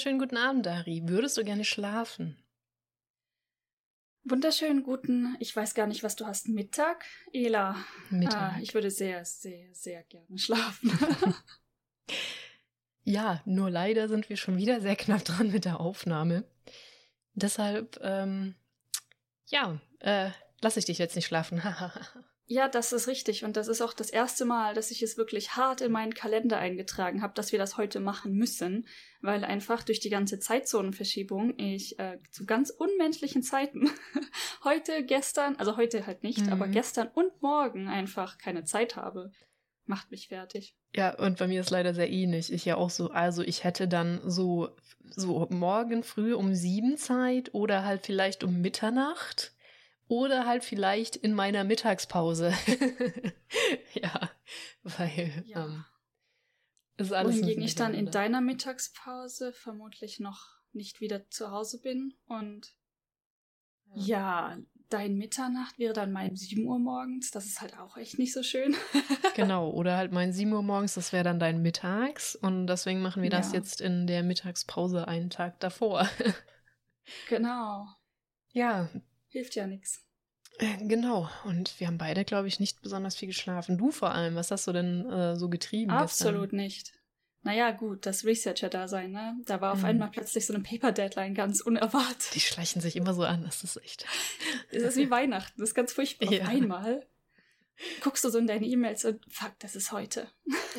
wunderschönen guten Abend, Dari. Würdest du gerne schlafen? Wunderschönen guten, ich weiß gar nicht, was du hast, Mittag? Ela. Mittag. Ah, ich würde sehr, sehr, sehr gerne schlafen. ja, nur leider sind wir schon wieder sehr knapp dran mit der Aufnahme. Deshalb, ähm, ja, äh, lass ich dich jetzt nicht schlafen. Ja, das ist richtig. Und das ist auch das erste Mal, dass ich es wirklich hart in meinen Kalender eingetragen habe, dass wir das heute machen müssen, weil einfach durch die ganze Zeitzonenverschiebung ich äh, zu ganz unmenschlichen Zeiten heute, gestern, also heute halt nicht, mhm. aber gestern und morgen einfach keine Zeit habe. Macht mich fertig. Ja, und bei mir ist leider sehr ähnlich. Ich ja auch so, also ich hätte dann so, so morgen früh um sieben Zeit oder halt vielleicht um Mitternacht oder halt vielleicht in meiner Mittagspause. ja, weil ja. Ähm, ist alles. Wohingegen ich dann in deiner Mittagspause vermutlich noch nicht wieder zu Hause bin und ja. ja, dein Mitternacht wäre dann mein 7 Uhr morgens. Das ist halt auch echt nicht so schön. genau, oder halt mein 7 Uhr morgens, das wäre dann dein Mittags. Und deswegen machen wir das ja. jetzt in der Mittagspause einen Tag davor. genau. Ja, Hilft ja nichts. Äh, genau, und wir haben beide, glaube ich, nicht besonders viel geschlafen. Du vor allem, was hast du denn äh, so getrieben? Absolut gestern? nicht. Naja, gut, das Researcher-Dasein, ne? Da war auf mhm. einmal plötzlich so eine Paper-Deadline ganz unerwartet. Die schleichen sich immer so an, das ist echt. Das ist wie Weihnachten, das ist ganz furchtbar. Ja. Auf einmal guckst du so in deine E-Mails und fuck, das ist heute.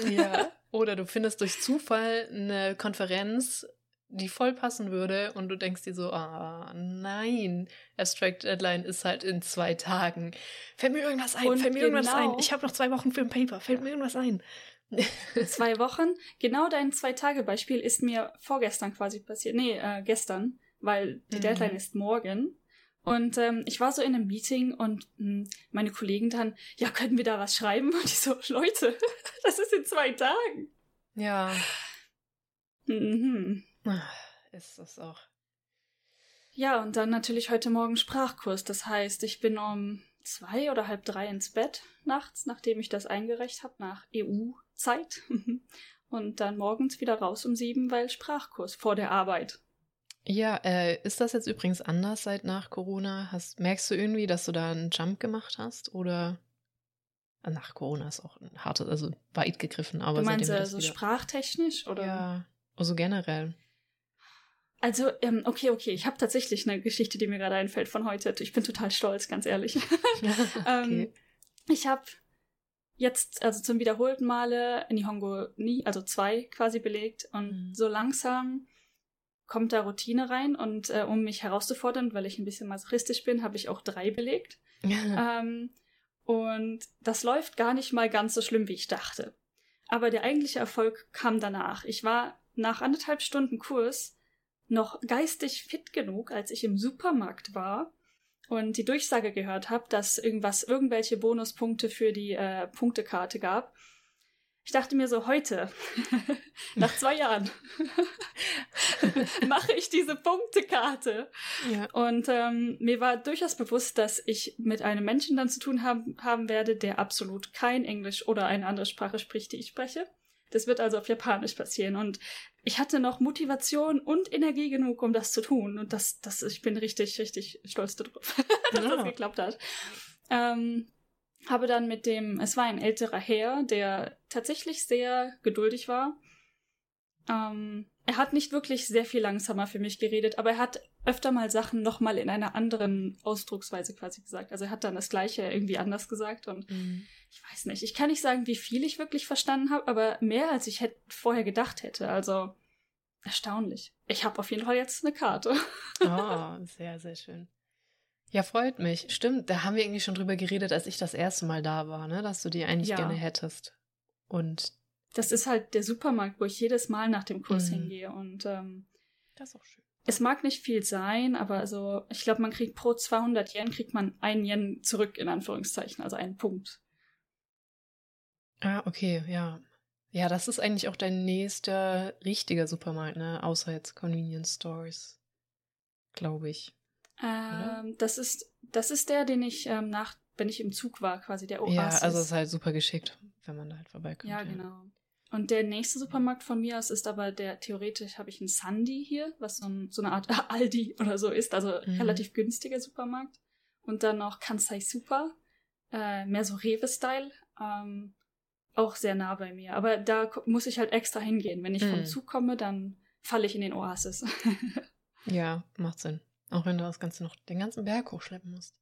Ja. Oder du findest durch Zufall eine Konferenz, die voll passen würde und du denkst dir so, ah, nein, Abstract Deadline ist halt in zwei Tagen. Fällt mir irgendwas ein, und fällt mir genau, irgendwas ein. Ich habe noch zwei Wochen für ein Paper, fällt mir irgendwas ein. zwei Wochen? Genau dein Zwei-Tage-Beispiel ist mir vorgestern quasi passiert. Nee, äh, gestern, weil die mhm. Deadline ist morgen. Und ähm, ich war so in einem Meeting und mh, hm, meine Kollegen dann, ja, können wir da was schreiben? Und ich so, Leute, das ist in zwei Tagen. Ja. Mhm. Ist das auch. Ja, und dann natürlich heute Morgen Sprachkurs. Das heißt, ich bin um zwei oder halb drei ins Bett nachts, nachdem ich das eingereicht habe, nach EU-Zeit. und dann morgens wieder raus um sieben, weil Sprachkurs vor der Arbeit. Ja, äh, ist das jetzt übrigens anders seit nach Corona? Hast, merkst du irgendwie, dass du da einen Jump gemacht hast? Oder nach Corona ist auch ein hartes, also weit gegriffen, aber. Du meinst also wieder... sprachtechnisch oder? Ja, also generell. Also, ähm, okay, okay, ich habe tatsächlich eine Geschichte, die mir gerade einfällt von heute. Ich bin total stolz, ganz ehrlich. okay. ähm, ich habe jetzt, also zum wiederholten Male Nihongo nie, also zwei quasi belegt und mhm. so langsam kommt da Routine rein und äh, um mich herauszufordern, weil ich ein bisschen masochistisch bin, habe ich auch drei belegt. ähm, und das läuft gar nicht mal ganz so schlimm, wie ich dachte. Aber der eigentliche Erfolg kam danach. Ich war nach anderthalb Stunden Kurs noch geistig fit genug, als ich im Supermarkt war und die Durchsage gehört habe, dass irgendwas, irgendwelche Bonuspunkte für die äh, Punktekarte gab. Ich dachte mir so, heute, nach zwei Jahren, mache ich diese Punktekarte. Ja. Und ähm, mir war durchaus bewusst, dass ich mit einem Menschen dann zu tun haben, haben werde, der absolut kein Englisch oder eine andere Sprache spricht, die ich spreche. Das wird also auf Japanisch passieren. Und ich hatte noch Motivation und Energie genug, um das zu tun. Und das, das, ich bin richtig, richtig stolz darauf, dass ja. das geklappt hat. Ähm, habe dann mit dem, es war ein älterer Herr, der tatsächlich sehr geduldig war. Ähm, er hat nicht wirklich sehr viel langsamer für mich geredet, aber er hat öfter mal Sachen nochmal in einer anderen Ausdrucksweise quasi gesagt. Also er hat dann das Gleiche irgendwie anders gesagt und mhm ich weiß nicht, ich kann nicht sagen, wie viel ich wirklich verstanden habe, aber mehr als ich hätte, vorher gedacht hätte. Also erstaunlich. Ich habe auf jeden Fall jetzt eine Karte. Oh, sehr, sehr schön. Ja, freut mich. Stimmt, da haben wir irgendwie schon drüber geredet, als ich das erste Mal da war, ne, dass du die eigentlich ja. gerne hättest. Und das ist halt der Supermarkt, wo ich jedes Mal nach dem Kurs mhm. hingehe und ähm, das ist auch schön. Es mag nicht viel sein, aber also ich glaube, man kriegt pro 200 Yen kriegt man einen Yen zurück in Anführungszeichen, also einen Punkt. Ah, okay, ja. Ja, das ist eigentlich auch dein nächster richtiger Supermarkt, ne? Außer jetzt Convenience Stores, glaube ich. Ähm, das ist das ist der, den ich ähm, nach, wenn ich im Zug war, quasi der Oasis. Ja, also ist halt super geschickt, wenn man da halt vorbeikommt. Ja, ja. genau. Und der nächste Supermarkt von mir aus ist aber der, theoretisch habe ich einen Sandy hier, was so, ein, so eine Art Aldi oder so ist, also mhm. relativ günstiger Supermarkt. Und dann noch Kansai Super, äh, mehr so Rewe-Style, ähm, auch sehr nah bei mir. Aber da muss ich halt extra hingehen. Wenn ich mhm. vom Zug komme, dann falle ich in den Oasis. ja, macht Sinn. Auch wenn du das Ganze noch den ganzen Berg hochschleppen musst.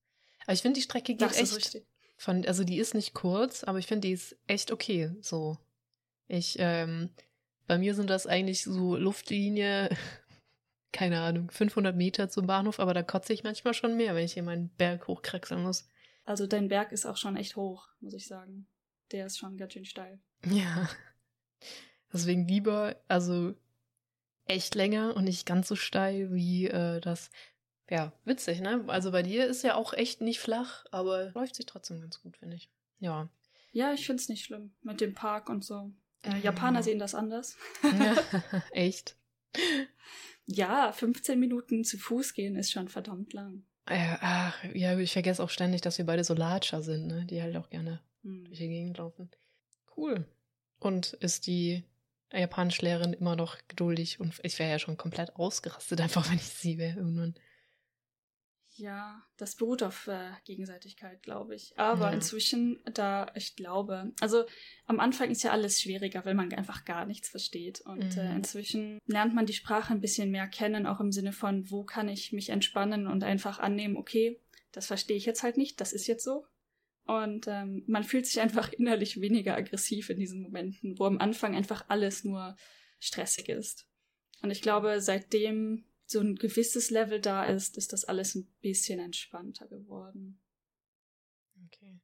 Aber ich finde, die Strecke geht das echt. Von, also die ist nicht kurz, aber ich finde, die ist echt okay. So. Ich, ähm, bei mir sind das eigentlich so Luftlinie, keine Ahnung, 500 Meter zum Bahnhof, aber da kotze ich manchmal schon mehr, wenn ich hier meinen Berg hochkraxeln muss. Also dein Berg ist auch schon echt hoch, muss ich sagen. Der ist schon ganz schön steil. Ja. Deswegen lieber, also echt länger und nicht ganz so steil wie äh, das. Ja, witzig, ne? Also bei dir ist ja auch echt nicht flach, aber läuft sich trotzdem ganz gut, finde ich. Ja. Ja, ich finde es nicht schlimm mit dem Park und so. Äh, Japaner sehen das anders. Ja, echt. Ja, 15 Minuten zu Fuß gehen ist schon verdammt lang. Ja, ach, ja, ich vergesse auch ständig, dass wir beide so Latscher sind, ne? Die halt auch gerne hm. durch die Gegend laufen. Cool. Und ist die Japanischlehrerin immer noch geduldig und ich wäre ja schon komplett ausgerastet, einfach wenn ich sie wäre irgendwann. Ja, das beruht auf äh, Gegenseitigkeit, glaube ich. Aber ja. inzwischen, da ich glaube, also am Anfang ist ja alles schwieriger, weil man einfach gar nichts versteht. Und äh, mhm. äh, inzwischen lernt man die Sprache ein bisschen mehr kennen, auch im Sinne von, wo kann ich mich entspannen und einfach annehmen, okay, das verstehe ich jetzt halt nicht, das ist jetzt so. Und ähm, man fühlt sich einfach innerlich weniger aggressiv in diesen Momenten, wo am Anfang einfach alles nur stressig ist. Und ich glaube, seitdem so ein gewisses Level da ist, ist das alles ein bisschen entspannter geworden. Okay.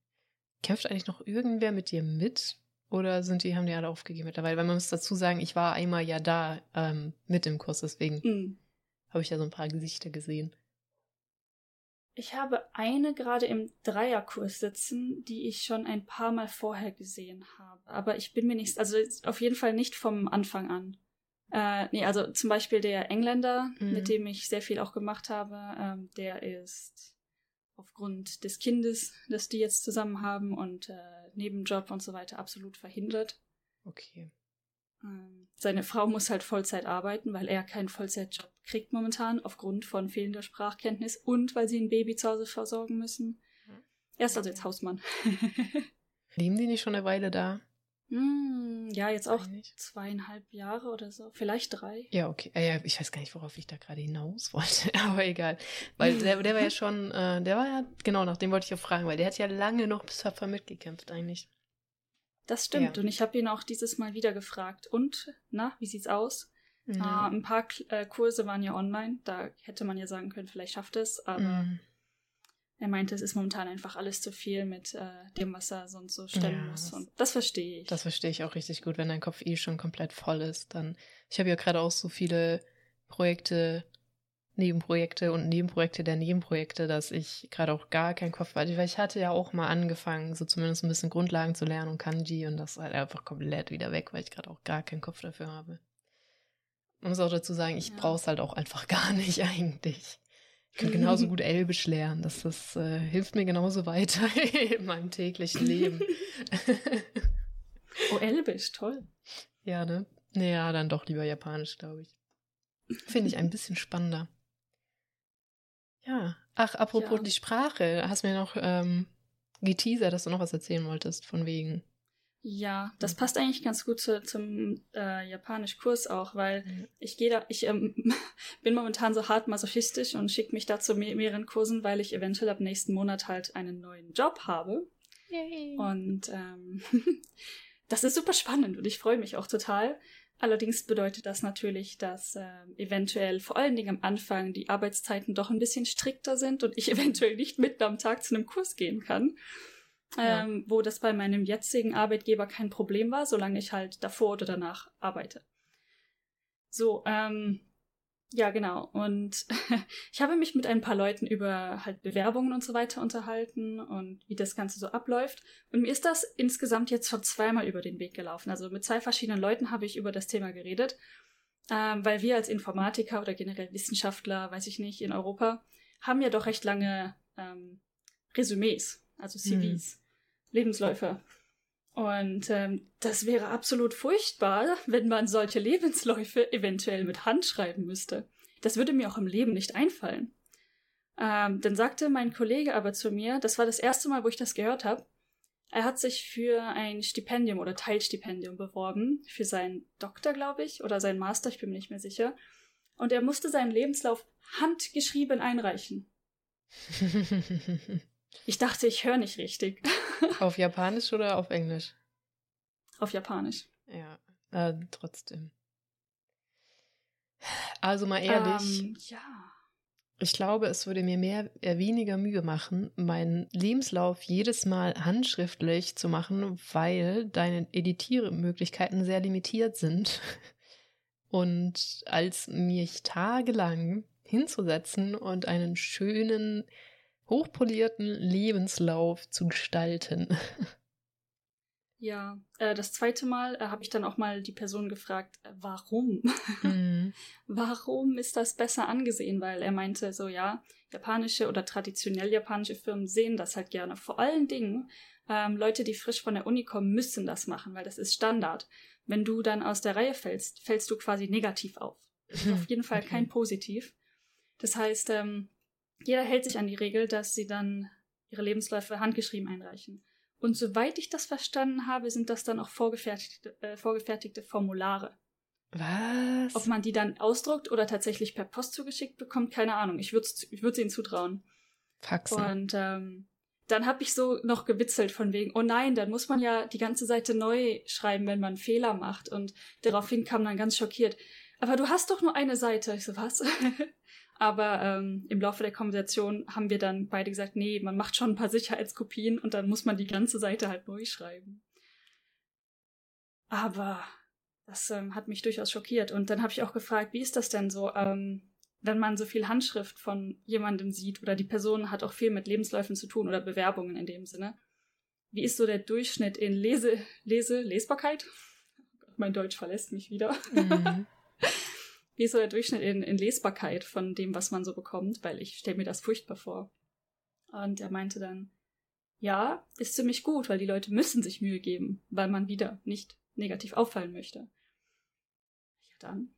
Kämpft eigentlich noch irgendwer mit dir mit? Oder sind die, haben die alle aufgegeben mittlerweile? Weil man muss dazu sagen, ich war einmal ja da ähm, mit im Kurs, deswegen mhm. habe ich ja so ein paar Gesichter gesehen. Ich habe eine gerade im Dreierkurs sitzen, die ich schon ein paar Mal vorher gesehen habe. Aber ich bin mir nicht, also auf jeden Fall nicht vom Anfang an. Äh, nee, also zum Beispiel der Engländer, mhm. mit dem ich sehr viel auch gemacht habe, ähm, der ist aufgrund des Kindes, das die jetzt zusammen haben und äh, Nebenjob und so weiter absolut verhindert. Okay. Ähm, seine Frau muss halt Vollzeit arbeiten, weil er keinen Vollzeitjob kriegt momentan aufgrund von fehlender Sprachkenntnis und weil sie ein Baby zu Hause versorgen müssen. Er ist also jetzt Hausmann. Leben die nicht schon eine Weile da? Hm, ja, jetzt auch zweieinhalb Jahre oder so. Vielleicht drei. Ja, okay. Ja, ich weiß gar nicht, worauf ich da gerade hinaus wollte, aber egal. Weil der, der war ja schon, äh, der war ja, genau, nach dem wollte ich ja fragen, weil der hat ja lange noch bis Tapfer mitgekämpft eigentlich. Das stimmt. Ja. Und ich habe ihn auch dieses Mal wieder gefragt. Und, na, wie sieht's aus? Mhm. Äh, ein paar äh, Kurse waren ja online. Da hätte man ja sagen können, vielleicht schafft es, aber. Mhm er meinte, es ist momentan einfach alles zu viel mit äh, dem, was er sonst so stemmen ja, muss. Und das verstehe ich. Das verstehe ich auch richtig gut, wenn dein Kopf eh schon komplett voll ist. Dann, ich habe ja gerade auch so viele Projekte, Nebenprojekte und Nebenprojekte der Nebenprojekte, dass ich gerade auch gar keinen Kopf hatte. Weil ich hatte ja auch mal angefangen, so zumindest ein bisschen Grundlagen zu lernen und Kanji und das ist halt einfach komplett wieder weg, weil ich gerade auch gar keinen Kopf dafür habe. Man muss auch dazu sagen, ich ja. brauche es halt auch einfach gar nicht eigentlich. Ich kann genauso gut Elbisch lernen. Das, das äh, hilft mir genauso weiter in meinem täglichen Leben. oh, Elbisch, toll. Ja, ne? Naja, dann doch lieber Japanisch, glaube ich. Finde ich ein bisschen spannender. Ja. Ach, apropos ja. die Sprache, hast mir noch ähm, geteasert, dass du noch was erzählen wolltest, von wegen ja, das mhm. passt eigentlich ganz gut zu, zum äh, Japanisch-Kurs auch, weil mhm. ich gehe da, ich ähm, bin momentan so hart masochistisch und schicke mich da zu mehr, mehreren Kursen, weil ich eventuell ab nächsten Monat halt einen neuen Job habe. Yay. Und ähm, das ist super spannend und ich freue mich auch total. Allerdings bedeutet das natürlich, dass äh, eventuell vor allen Dingen am Anfang die Arbeitszeiten doch ein bisschen strikter sind und ich eventuell nicht mitten am Tag zu einem Kurs gehen kann ähm, wo das bei meinem jetzigen Arbeitgeber kein Problem war, solange ich halt davor oder danach arbeite. So, ähm, ja, genau. Und ich habe mich mit ein paar Leuten über halt Bewerbungen und so weiter unterhalten und wie das Ganze so abläuft. Und mir ist das insgesamt jetzt schon zweimal über den Weg gelaufen. Also mit zwei verschiedenen Leuten habe ich über das Thema geredet, ähm, weil wir als Informatiker oder generell Wissenschaftler, weiß ich nicht, in Europa, haben ja doch recht lange ähm, Resümees, also CVs. Hm. Lebensläufe. Und ähm, das wäre absolut furchtbar, wenn man solche Lebensläufe eventuell mit Hand schreiben müsste. Das würde mir auch im Leben nicht einfallen. Ähm, dann sagte mein Kollege aber zu mir, das war das erste Mal, wo ich das gehört habe, er hat sich für ein Stipendium oder Teilstipendium beworben, für seinen Doktor, glaube ich, oder seinen Master, ich bin mir nicht mehr sicher. Und er musste seinen Lebenslauf handgeschrieben einreichen. ich dachte, ich höre nicht richtig. auf Japanisch oder auf Englisch? Auf Japanisch. Ja, äh, trotzdem. Also mal ehrlich. Ähm, ja. Ich glaube, es würde mir mehr, äh, weniger Mühe machen, meinen Lebenslauf jedes Mal handschriftlich zu machen, weil deine Editiermöglichkeiten sehr limitiert sind. Und als mich tagelang hinzusetzen und einen schönen, hochpolierten Lebenslauf zu gestalten. Ja, äh, das zweite Mal äh, habe ich dann auch mal die Person gefragt, äh, warum? Mhm. warum ist das besser angesehen? Weil er meinte so, ja, japanische oder traditionell japanische Firmen sehen das halt gerne. Vor allen Dingen ähm, Leute, die frisch von der Uni kommen, müssen das machen, weil das ist Standard. Wenn du dann aus der Reihe fällst, fällst du quasi negativ auf. Das ist auf jeden Fall okay. kein Positiv. Das heißt, ähm, jeder hält sich an die Regel, dass sie dann ihre Lebensläufe handgeschrieben einreichen. Und soweit ich das verstanden habe, sind das dann auch vorgefertigte, äh, vorgefertigte Formulare. Was? Ob man die dann ausdruckt oder tatsächlich per Post zugeschickt bekommt, keine Ahnung. Ich würde ich würd sie ihnen zutrauen. Faxen. Und ähm, dann habe ich so noch gewitzelt von wegen, oh nein, dann muss man ja die ganze Seite neu schreiben, wenn man Fehler macht. Und daraufhin kam dann ganz schockiert. Aber du hast doch nur eine Seite. Ich so, was? Aber ähm, im Laufe der Konversation haben wir dann beide gesagt, nee, man macht schon ein paar Sicherheitskopien und dann muss man die ganze Seite halt neu schreiben. Aber das ähm, hat mich durchaus schockiert. Und dann habe ich auch gefragt, wie ist das denn so, ähm, wenn man so viel Handschrift von jemandem sieht oder die Person hat auch viel mit Lebensläufen zu tun oder Bewerbungen in dem Sinne. Wie ist so der Durchschnitt in Lese, Lese, Lesbarkeit? mein Deutsch verlässt mich wieder. Mhm. wie ist so der Durchschnitt in, in Lesbarkeit von dem, was man so bekommt, weil ich stelle mir das furchtbar vor. Und er meinte dann, ja, ist ziemlich gut, weil die Leute müssen sich Mühe geben, weil man wieder nicht negativ auffallen möchte. Ja, dann.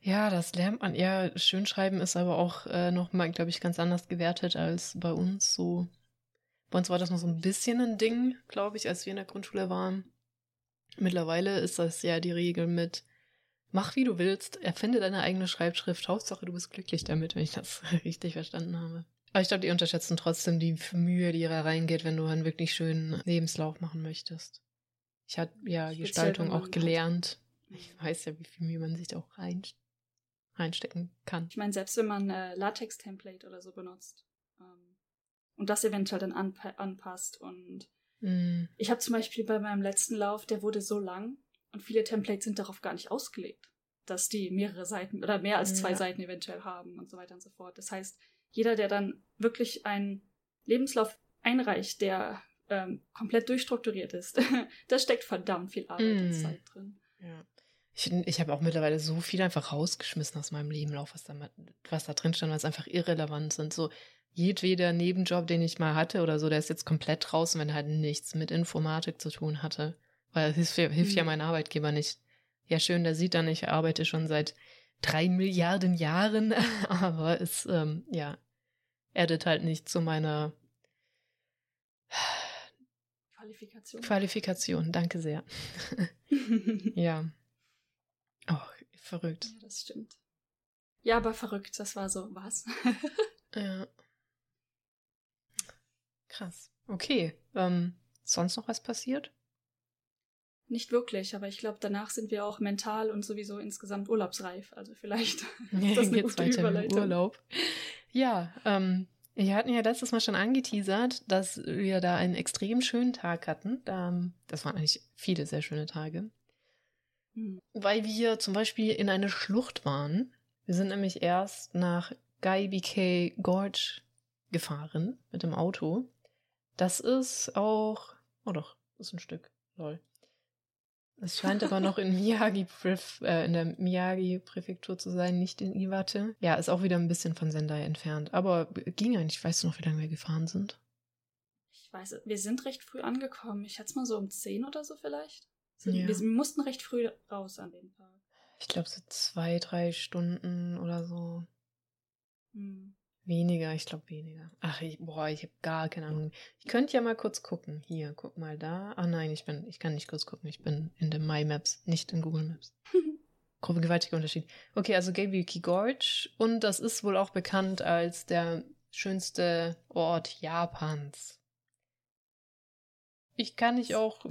Ja, das lernt man eher. Schönschreiben ist aber auch äh, nochmal, glaube ich, ganz anders gewertet als bei uns. So, bei uns war das noch so ein bisschen ein Ding, glaube ich, als wir in der Grundschule waren. Mittlerweile ist das ja die Regel mit Mach wie du willst, erfinde deine eigene Schreibschrift. Hauptsache, du bist glücklich damit, wenn ich das richtig verstanden habe. Aber ich glaube, die unterschätzen trotzdem die Mühe, die da reingeht, wenn du einen wirklich schönen Lebenslauf machen möchtest. Ich habe ja Speziell Gestaltung auch gelernt. Ich weiß ja, wie viel Mühe man sich da auch rein, reinstecken kann. Ich meine, selbst wenn man äh, Latex-Template oder so benutzt ähm, und das eventuell dann anpa anpasst und mm. ich habe zum Beispiel bei meinem letzten Lauf, der wurde so lang, und viele Templates sind darauf gar nicht ausgelegt, dass die mehrere Seiten oder mehr als zwei ja. Seiten eventuell haben und so weiter und so fort. Das heißt, jeder, der dann wirklich einen Lebenslauf einreicht, der ähm, komplett durchstrukturiert ist, da steckt verdammt viel Arbeit und mm. Zeit drin. Ja. Ich, ich habe auch mittlerweile so viel einfach rausgeschmissen aus meinem Lebenlauf, was da, was da drin stand, was einfach irrelevant sind. So jedweder Nebenjob, den ich mal hatte oder so, der ist jetzt komplett draußen, wenn er halt nichts mit Informatik zu tun hatte. Weil es hilft, hilft mhm. ja mein Arbeitgeber nicht. Ja, schön, der sieht dann, ich arbeite schon seit drei Milliarden Jahren, aber es, ähm, ja, addet halt nicht zu meiner Qualifikation. Qualifikation, danke sehr. ja. Oh, verrückt. Ja, das stimmt. Ja, aber verrückt, das war so, was? ja. Krass. Okay. Ähm, sonst noch was passiert? Nicht wirklich, aber ich glaube, danach sind wir auch mental und sowieso insgesamt urlaubsreif. Also vielleicht ist das eine Geht's gute Überleitung. Urlaub. Ja, ähm, wir hatten ja letztes Mal schon angeteasert, dass wir da einen extrem schönen Tag hatten. Das waren eigentlich viele sehr schöne Tage. Hm. Weil wir zum Beispiel in eine Schlucht waren. Wir sind nämlich erst nach Guy BK Gorge gefahren mit dem Auto. Das ist auch, oh doch, ist ein Stück, lol. Es scheint aber noch in Miyagi äh, in der Miyagi-Präfektur zu sein, nicht in Iwate. Ja, ist auch wieder ein bisschen von Sendai entfernt. Aber ging eigentlich, weißt du noch, wie lange wir gefahren sind? Ich weiß, wir sind recht früh angekommen. Ich schätze mal so um 10 oder so vielleicht. Ja. Wir, wir, mussten recht früh raus an den Tag. Ich glaube so zwei, drei Stunden oder so. Hm. Weniger, ich glaube weniger. Ach, ich, boah, ich habe gar keine Ahnung. Ich könnte ja mal kurz gucken. Hier, guck mal da. Ah nein, ich bin, ich kann nicht kurz gucken. Ich bin in den My Maps, nicht in Google Maps. Grobe gewaltiger Unterschied. Okay, also Gabiyuki Gorge und das ist wohl auch bekannt als der schönste Ort Japans. Ich kann nicht auch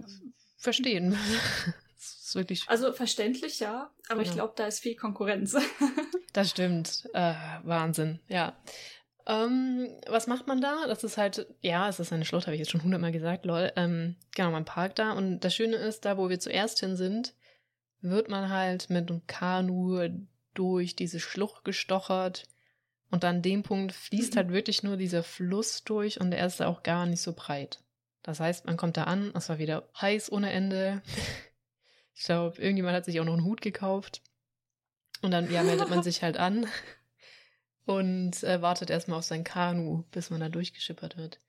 verstehen. ist wirklich also verständlich, ja, aber genau. ich glaube, da ist viel Konkurrenz. das stimmt. Äh, Wahnsinn, ja. Ähm, was macht man da? Das ist halt, ja, es ist eine Schlucht, habe ich jetzt schon hundertmal gesagt, lol. Ähm, genau, man parkt da und das Schöne ist, da wo wir zuerst hin sind, wird man halt mit einem Kanu durch diese Schlucht gestochert und an dem Punkt fließt mhm. halt wirklich nur dieser Fluss durch und der ist auch gar nicht so breit. Das heißt, man kommt da an, es war wieder heiß ohne Ende. Ich glaube, irgendjemand hat sich auch noch einen Hut gekauft. Und dann, ja, meldet man sich halt an und äh, wartet erstmal auf sein Kanu, bis man da durchgeschippert wird.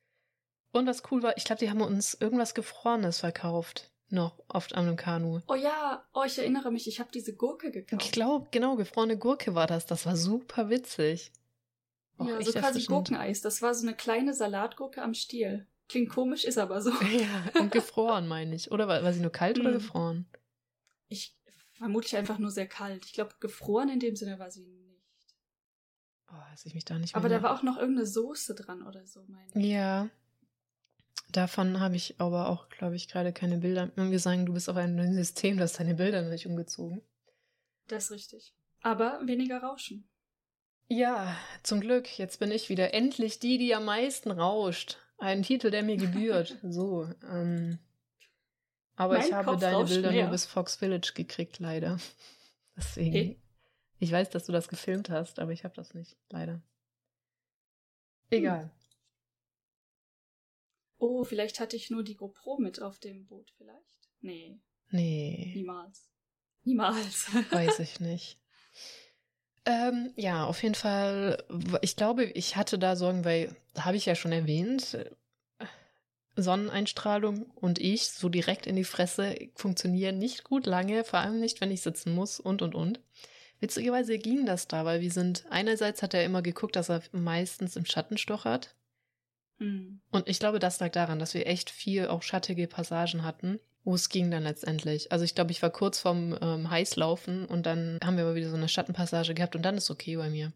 Und was cool war, ich glaube, die haben uns irgendwas Gefrorenes verkauft. Noch oft an einem Kanu. Oh ja, oh, ich erinnere mich, ich habe diese Gurke gekauft. Ich glaube, genau, gefrorene Gurke war das. Das war super witzig. Auch ja, so quasi Gurkeneis. Das war so eine kleine Salatgurke am Stiel. Klingt komisch, ist aber so. Ja, und gefroren, meine ich. Oder war, war sie nur kalt oder hm. gefroren? Ich vermutlich einfach nur sehr kalt. Ich glaube, gefroren in dem Sinne war sie nicht. Oh, dass ich mich da nicht mehr Aber da war auch noch irgendeine Soße dran oder so, meine ich. Ja. Davon habe ich aber auch, glaube ich, gerade keine Bilder. Wir sagen, du bist auf einem System, das deine Bilder nicht umgezogen. Das ist richtig. Aber weniger Rauschen. Ja, zum Glück. Jetzt bin ich wieder endlich die, die am meisten rauscht. Ein Titel, der mir gebührt. so. Ähm, aber mein ich habe Kopf deine Bilder mehr. nur bis Fox Village gekriegt, leider. Deswegen. Hey. Ich weiß, dass du das gefilmt hast, aber ich habe das nicht, leider. Egal. Hm. Oh, vielleicht hatte ich nur die GoPro mit auf dem Boot, vielleicht? Nee. Nee. Niemals. Niemals. Weiß ich nicht. Ähm, ja, auf jeden Fall. Ich glaube, ich hatte da Sorgen, weil, habe ich ja schon erwähnt, Sonneneinstrahlung und ich so direkt in die Fresse funktionieren nicht gut lange, vor allem nicht, wenn ich sitzen muss und und und. Witzigerweise ging das da, weil wir sind, einerseits hat er immer geguckt, dass er meistens im Schatten stochert. Mhm. Und ich glaube, das lag daran, dass wir echt viel auch schattige Passagen hatten, wo es ging dann letztendlich. Also ich glaube, ich war kurz vorm ähm, Heißlaufen und dann haben wir aber wieder so eine Schattenpassage gehabt und dann ist okay bei mir.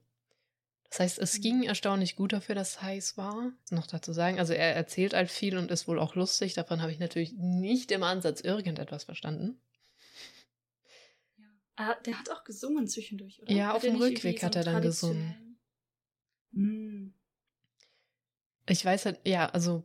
Das heißt, es ging erstaunlich gut dafür, dass es heiß war. Noch dazu sagen, also er erzählt halt viel und ist wohl auch lustig. Davon habe ich natürlich nicht im Ansatz irgendetwas verstanden. Ja. Ah, der hat auch gesungen zwischendurch, oder? Ja, auf dem Rückweg hat er dann gesungen. Hm. Ich weiß halt, ja, also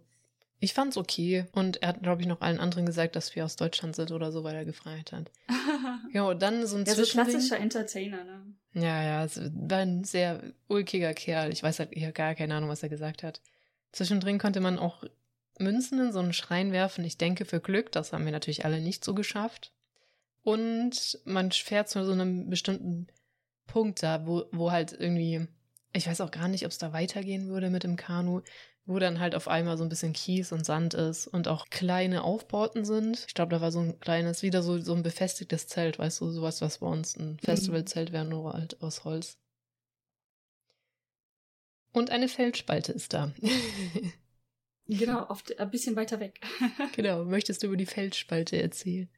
ich fand's okay und er hat, glaube ich, noch allen anderen gesagt, dass wir aus Deutschland sind oder so, weil er gefragt hat. ja, dann so ein ja, so klassischer Entertainer, ne? Ja, ja, es war ein sehr ulkiger Kerl. Ich weiß halt ich habe gar keine Ahnung, was er gesagt hat. Zwischendrin konnte man auch Münzen in so einen Schrein werfen. Ich denke für Glück, das haben wir natürlich alle nicht so geschafft. Und man fährt zu so einem bestimmten Punkt da, wo, wo halt irgendwie, ich weiß auch gar nicht, ob es da weitergehen würde mit dem Kanu wo dann halt auf einmal so ein bisschen Kies und Sand ist und auch kleine Aufbauten sind. Ich glaube, da war so ein kleines, wieder so, so ein befestigtes Zelt, weißt du, sowas, was bei uns ein Festivalzelt wäre, nur halt aus Holz. Und eine Feldspalte ist da. genau, auf, ein bisschen weiter weg. genau, möchtest du über die Feldspalte erzählen?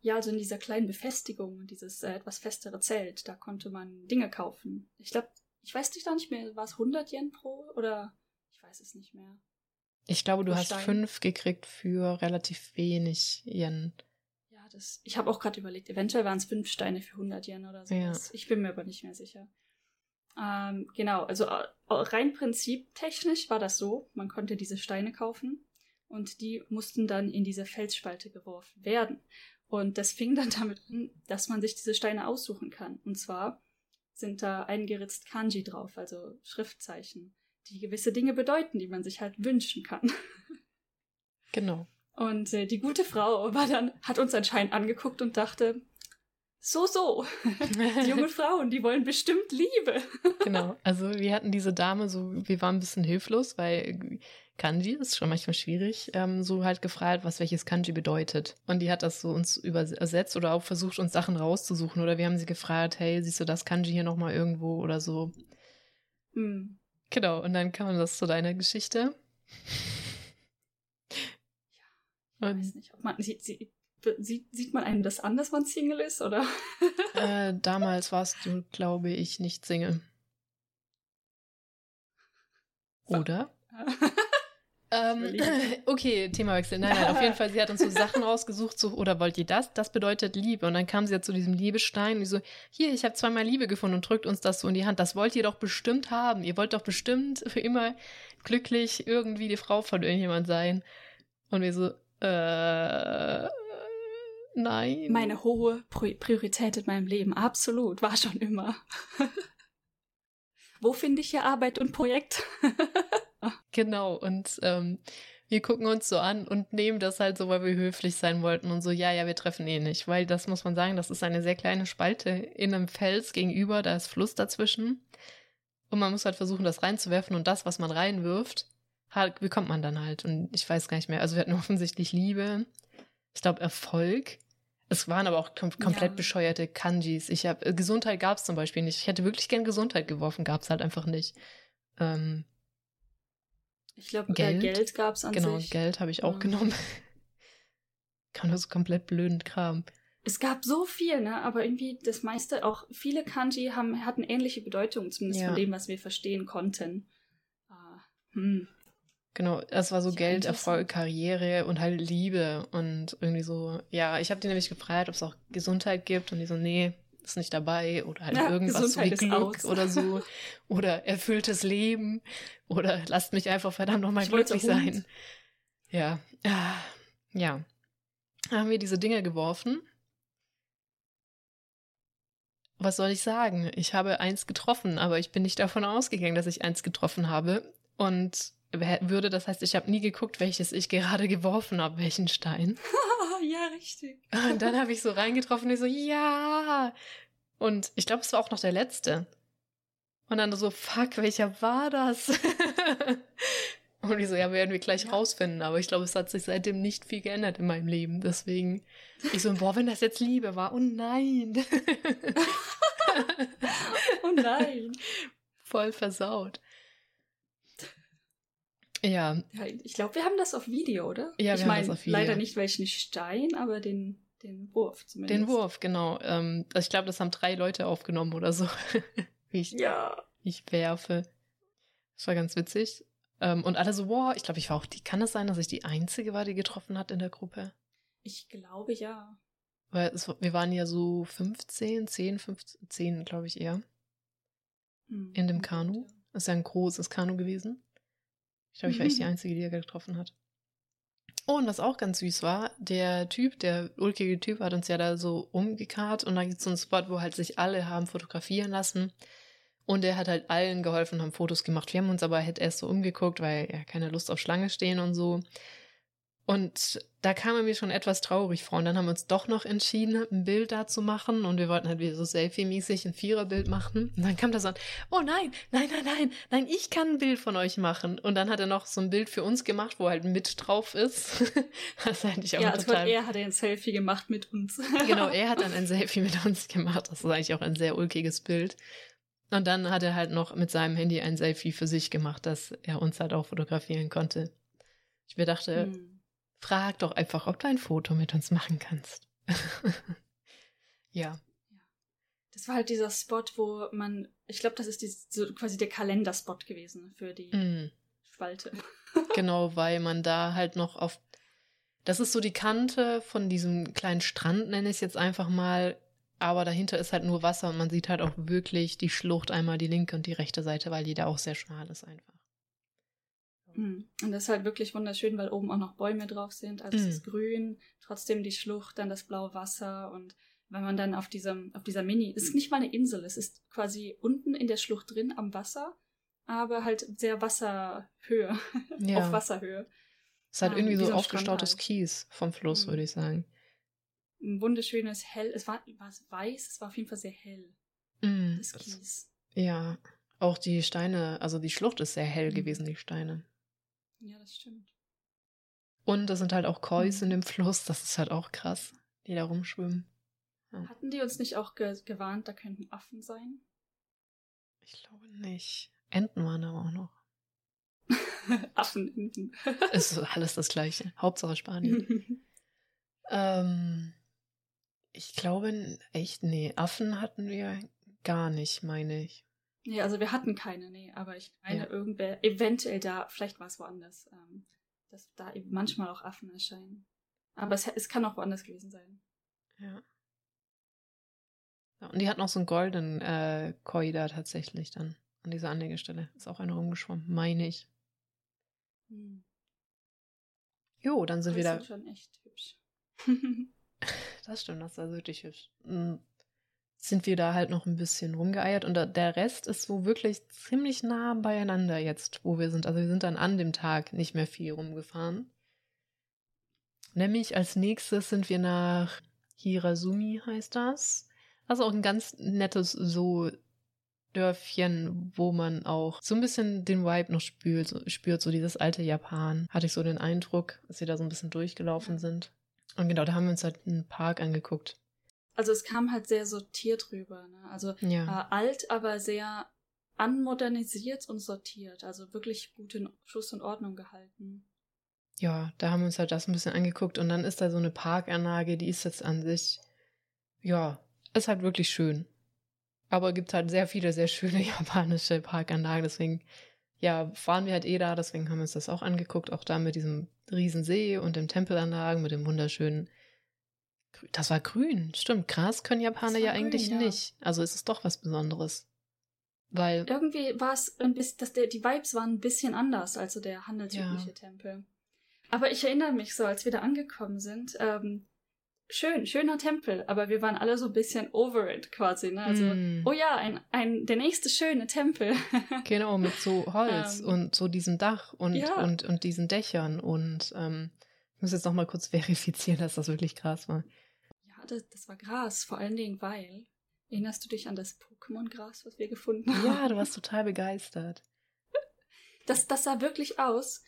Ja, also in dieser kleinen Befestigung, dieses äh, etwas festere Zelt, da konnte man Dinge kaufen. Ich glaube, ich weiß nicht, da nicht mehr, war es 100 Yen pro oder weiß es nicht mehr. Ich glaube, du hast fünf gekriegt für relativ wenig Yen. Ja, das. Ich habe auch gerade überlegt, eventuell waren es fünf Steine für 100 Yen oder so. Ja. Ich bin mir aber nicht mehr sicher. Ähm, genau, also äh, rein prinziptechnisch war das so, man konnte diese Steine kaufen und die mussten dann in diese Felsspalte geworfen werden. Und das fing dann damit an, dass man sich diese Steine aussuchen kann. Und zwar sind da eingeritzt Kanji drauf, also Schriftzeichen die gewisse Dinge bedeuten, die man sich halt wünschen kann. Genau. Und äh, die gute Frau war dann, hat uns anscheinend angeguckt und dachte, so, so. Die jungen Frauen, die wollen bestimmt Liebe. genau. Also wir hatten diese Dame so, wir waren ein bisschen hilflos, weil Kanji ist schon manchmal schwierig, ähm, so halt gefragt, was welches Kanji bedeutet. Und die hat das so uns übersetzt oder auch versucht, uns Sachen rauszusuchen. Oder wir haben sie gefragt, hey, siehst du das Kanji hier nochmal irgendwo oder so. Mhm. Genau, und dann kam das zu deiner Geschichte. Ja, ich weiß nicht, ob man, sie, sie, sieht, sieht man einem das an, dass man Single ist, oder? äh, damals warst du, glaube ich, nicht Single. Oder? ähm, okay, Themawechsel. Nein, nein, auf jeden Fall, sie hat uns so Sachen rausgesucht, so, oder wollt ihr das? Das bedeutet Liebe. Und dann kam sie ja zu diesem Liebestein und so, hier, ich habe zweimal Liebe gefunden und drückt uns das so in die Hand. Das wollt ihr doch bestimmt haben. Ihr wollt doch bestimmt für immer glücklich irgendwie die Frau von irgendjemand sein. Und wir so, äh, Nein. Meine hohe Priorität in meinem Leben, absolut, war schon immer. Wo finde ich hier Arbeit und Projekt? genau, und ähm, wir gucken uns so an und nehmen das halt so, weil wir höflich sein wollten und so, ja, ja, wir treffen eh nicht. Weil das muss man sagen, das ist eine sehr kleine Spalte in einem Fels gegenüber, da ist Fluss dazwischen. Und man muss halt versuchen, das reinzuwerfen und das, was man reinwirft, halt, bekommt man dann halt. Und ich weiß gar nicht mehr. Also wir hatten offensichtlich Liebe, ich glaube Erfolg es waren aber auch kom komplett ja. bescheuerte Kanjis. Ich habe äh, Gesundheit gab es zum Beispiel nicht. Ich hätte wirklich gern Gesundheit geworfen, gab es halt einfach nicht. Ähm, ich glaube, äh, Geld, Geld gab es an genau, sich. Genau, Geld habe ich auch mhm. genommen. Kann das komplett blöden Kram. Es gab so viel, ne? Aber irgendwie das meiste, auch viele Kanji haben, hatten ähnliche Bedeutungen, zumindest ja. von dem, was wir verstehen konnten. Uh, hm. Genau, es war so ich Geld, Erfolg, Karriere und halt Liebe und irgendwie so, ja, ich habe die nämlich gefragt, ob es auch Gesundheit gibt und die so, nee, ist nicht dabei oder halt ja, irgendwas so wie Glück oder so oder erfülltes Leben oder lasst mich einfach verdammt nochmal glücklich sein. Ja, ah, ja. Da haben wir diese Dinge geworfen. Was soll ich sagen? Ich habe eins getroffen, aber ich bin nicht davon ausgegangen, dass ich eins getroffen habe. Und würde. Das heißt, ich habe nie geguckt, welches ich gerade geworfen habe, welchen Stein. ja, richtig. Und dann habe ich so reingetroffen und ich so, ja. Und ich glaube, es war auch noch der letzte. Und dann so, fuck, welcher war das? und ich so, ja, werden wir gleich ja. rausfinden. Aber ich glaube, es hat sich seitdem nicht viel geändert in meinem Leben. Deswegen, ich so, boah, wenn das jetzt Liebe war, oh nein. oh nein. Voll versaut. Ja. ja ich glaube, wir haben das auf Video, oder? Ja, ich wir mein, haben das auf Video. Leider nicht welchen Stein, aber den, den Wurf zumindest. Den Wurf, genau. Ähm, also ich glaube, das haben drei Leute aufgenommen oder so. Wie ich, ja. ich werfe. Das war ganz witzig. Ähm, und alle so, wow, ich glaube, ich war auch die, kann es sein, dass ich die Einzige war, die getroffen hat in der Gruppe? Ich glaube ja. Weil es, wir waren ja so 15, 10, 15, 10, glaube ich eher. Hm, in dem Kanu. Das ist ja ein großes Kanu gewesen. Ich glaube, ich war echt die mhm. Einzige, die er getroffen hat. Oh, und was auch ganz süß war, der Typ, der ulkige Typ, hat uns ja da so umgekarrt und da gibt es so einen Spot, wo halt sich alle haben fotografieren lassen. Und er hat halt allen geholfen, haben Fotos gemacht. Wir haben uns aber halt erst so umgeguckt, weil ja keine Lust auf Schlange stehen und so. Und da kam er mir schon etwas traurig vor. Und dann haben wir uns doch noch entschieden, ein Bild da zu machen. Und wir wollten halt wieder so Selfie-mäßig ein Viererbild machen. Und dann kam da so ein, oh nein, nein, nein, nein, nein, ich kann ein Bild von euch machen. Und dann hat er noch so ein Bild für uns gemacht, wo halt mit drauf ist. das ist eigentlich auch ja, total... Ja, er hat ein Selfie gemacht mit uns. genau, er hat dann ein Selfie mit uns gemacht. Das ist eigentlich auch ein sehr ulkiges Bild. Und dann hat er halt noch mit seinem Handy ein Selfie für sich gemacht, dass er uns halt auch fotografieren konnte. Ich mir dachte, hm Frag doch einfach, ob du ein Foto mit uns machen kannst. ja. Das war halt dieser Spot, wo man, ich glaube, das ist die, so quasi der Kalenderspot gewesen für die mm. Spalte. genau, weil man da halt noch auf, das ist so die Kante von diesem kleinen Strand, nenne ich es jetzt einfach mal, aber dahinter ist halt nur Wasser und man sieht halt auch wirklich die Schlucht, einmal die linke und die rechte Seite, weil die da auch sehr schmal ist einfach. Mhm. Und das ist halt wirklich wunderschön, weil oben auch noch Bäume drauf sind. Also mhm. es ist grün, trotzdem die Schlucht, dann das blaue Wasser und wenn man dann auf diesem, auf dieser Mini, es ist nicht mal eine Insel, es ist quasi unten in der Schlucht drin am Wasser, aber halt sehr Wasserhöhe, ja. auf Wasserhöhe. Es hat ähm, irgendwie so aufgestautes halt. Kies vom Fluss, mhm. würde ich sagen. ein wunderschönes Hell. Es war, war es weiß, es war auf jeden Fall sehr hell. Mm, das Kies. Ja, auch die Steine, also die Schlucht ist sehr hell mhm. gewesen, die Steine. Ja, das stimmt. Und das sind halt auch Kois mhm. in dem Fluss, das ist halt auch krass, die da rumschwimmen. Ja. Hatten die uns nicht auch ge gewarnt, da könnten Affen sein? Ich glaube nicht. Enten waren aber auch noch. Affen, Enten. ist alles das Gleiche. Hauptsache Spanien. ähm, ich glaube echt, nee, Affen hatten wir gar nicht, meine ich. Nee, also wir hatten keine, nee, aber ich meine, ja. irgendwer, eventuell da, vielleicht war es woanders, ähm, dass da manchmal auch Affen erscheinen. Aber es, es kann auch woanders gewesen sein. Ja. ja und die hat noch so einen goldenen äh, Koi da tatsächlich dann an dieser Anlegestelle. Ist auch einer rumgeschwommen, meine ich. Hm. Jo, dann sind das wir da. Das ist schon echt hübsch. das stimmt, das war wirklich hübsch. Sind wir da halt noch ein bisschen rumgeeiert und der Rest ist so wirklich ziemlich nah beieinander jetzt, wo wir sind. Also wir sind dann an dem Tag nicht mehr viel rumgefahren. Nämlich als nächstes sind wir nach Hirasumi, heißt das. Also auch ein ganz nettes so Dörfchen, wo man auch so ein bisschen den Vibe noch spürt, spürt, so dieses alte Japan. Hatte ich so den Eindruck, dass wir da so ein bisschen durchgelaufen sind. Und genau, da haben wir uns halt einen Park angeguckt also es kam halt sehr sortiert rüber. Ne? Also ja. äh, alt, aber sehr anmodernisiert und sortiert. Also wirklich gut in Schuss und Ordnung gehalten. Ja, da haben wir uns halt das ein bisschen angeguckt und dann ist da so eine Parkanlage, die ist jetzt an sich, ja, ist halt wirklich schön. Aber es gibt halt sehr viele sehr schöne japanische Parkanlagen, deswegen, ja, fahren wir halt eh da, deswegen haben wir uns das auch angeguckt, auch da mit diesem Riesensee und den Tempelanlagen, mit dem wunderschönen das war grün, stimmt. Gras können Japaner ja grün, eigentlich ja. nicht. Also ist es doch was Besonderes. Weil. Irgendwie war es ein bisschen, dass der, die Vibes waren ein bisschen anders als so der handelsübliche ja. Tempel. Aber ich erinnere mich so, als wir da angekommen sind, ähm, schön, schöner Tempel, aber wir waren alle so ein bisschen over it quasi, ne? Also, mm. oh ja, ein, ein, der nächste schöne Tempel. genau, mit so Holz ähm. und so diesem Dach und, ja. und, und diesen Dächern und ähm, ich muss jetzt noch mal kurz verifizieren, dass das wirklich krass war das, das war Gras, vor allen Dingen, weil. Erinnerst du dich an das Pokémon-Gras, was wir gefunden haben? Ja, du warst total begeistert. Das, das sah wirklich aus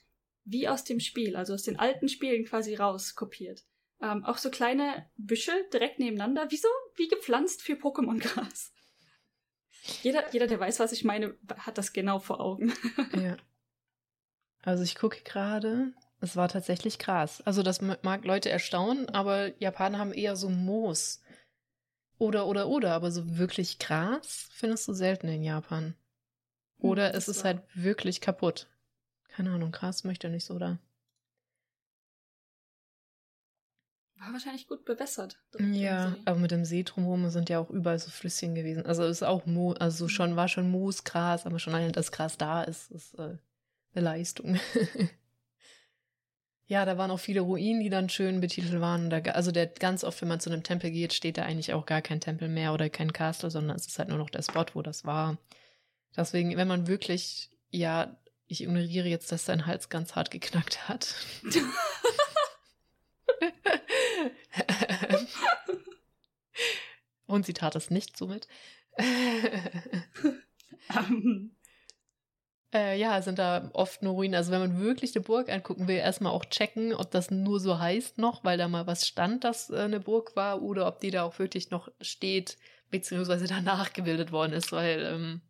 wie aus dem Spiel, also aus den alten Spielen quasi rauskopiert. Ähm, auch so kleine Büsche direkt nebeneinander, wie so, wie gepflanzt für Pokémon-Gras. Jeder, jeder, der weiß, was ich meine, hat das genau vor Augen. ja. Also ich gucke gerade, es war tatsächlich krass. Also das mag Leute erstaunen, aber Japaner haben eher so Moos. Oder, oder, oder, aber so wirklich Gras findest du selten in Japan. Hm, oder es ist halt wirklich kaputt. Keine Ahnung, Gras möchte nicht so da. War wahrscheinlich gut bewässert. Ja, aber mit dem See drumherum sind ja auch überall so Flüsschen gewesen. Also es ist auch Mo, also hm. schon war schon Moos, Gras, aber schon allein, dass Gras da ist, ist äh, eine Leistung. Ja, da waren auch viele Ruinen, die dann schön betitelt waren. Da, also der ganz oft, wenn man zu einem Tempel geht, steht da eigentlich auch gar kein Tempel mehr oder kein Castle, sondern es ist halt nur noch der Spot, wo das war. Deswegen, wenn man wirklich, ja, ich ignoriere jetzt, dass sein Hals ganz hart geknackt hat. Und sie tat es nicht somit. um, äh, ja, sind da oft nur Ruinen. Also wenn man wirklich eine Burg angucken will, erstmal auch checken, ob das nur so heißt noch, weil da mal was stand, dass äh, eine Burg war, oder ob die da auch wirklich noch steht, beziehungsweise danach gebildet worden ist, weil ähm,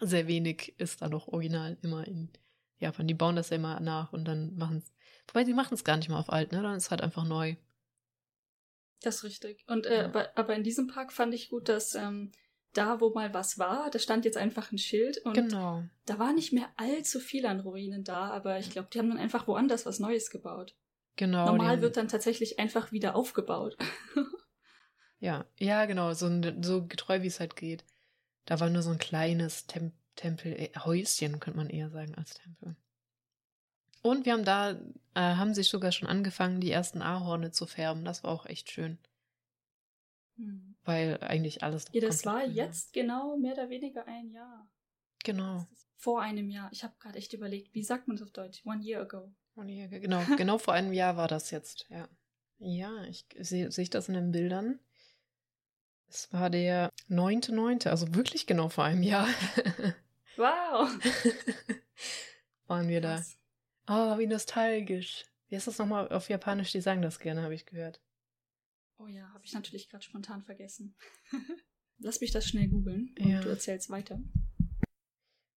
sehr wenig ist da noch original immer in Japan. Die bauen das ja immer nach und dann machen es. Wobei, sie machen es gar nicht mal auf alt, ne? Dann ist es halt einfach neu. Das ist richtig. Und äh, ja. aber, aber in diesem Park fand ich gut, dass ähm, da, wo mal was war, da stand jetzt einfach ein Schild und genau. da war nicht mehr allzu viel an Ruinen da, aber ich glaube, die haben dann einfach woanders was Neues gebaut. Genau. Normal wird dann tatsächlich einfach wieder aufgebaut. ja, ja, genau, so, so getreu wie es halt geht. Da war nur so ein kleines Tem Tempel, äh, Häuschen, könnte man eher sagen, als Tempel. Und wir haben da, äh, haben sich sogar schon angefangen, die ersten Ahorne zu färben. Das war auch echt schön. Hm. Weil eigentlich alles. Ja, das war jetzt genau mehr oder weniger ein Jahr. Genau. Vor einem Jahr. Ich habe gerade echt überlegt, wie sagt man das auf Deutsch? One year ago. One year ago. Genau, genau vor einem Jahr war das jetzt, ja. Ja, ich sehe seh ich das in den Bildern. Es war der 9.9., also wirklich genau vor einem Jahr. Wow! Waren wir da. Oh, wie nostalgisch. Wie ist das nochmal auf Japanisch? Die sagen das gerne, habe ich gehört. Oh ja, habe ich natürlich gerade spontan vergessen. Lass mich das schnell googeln und Ja. du erzählst weiter.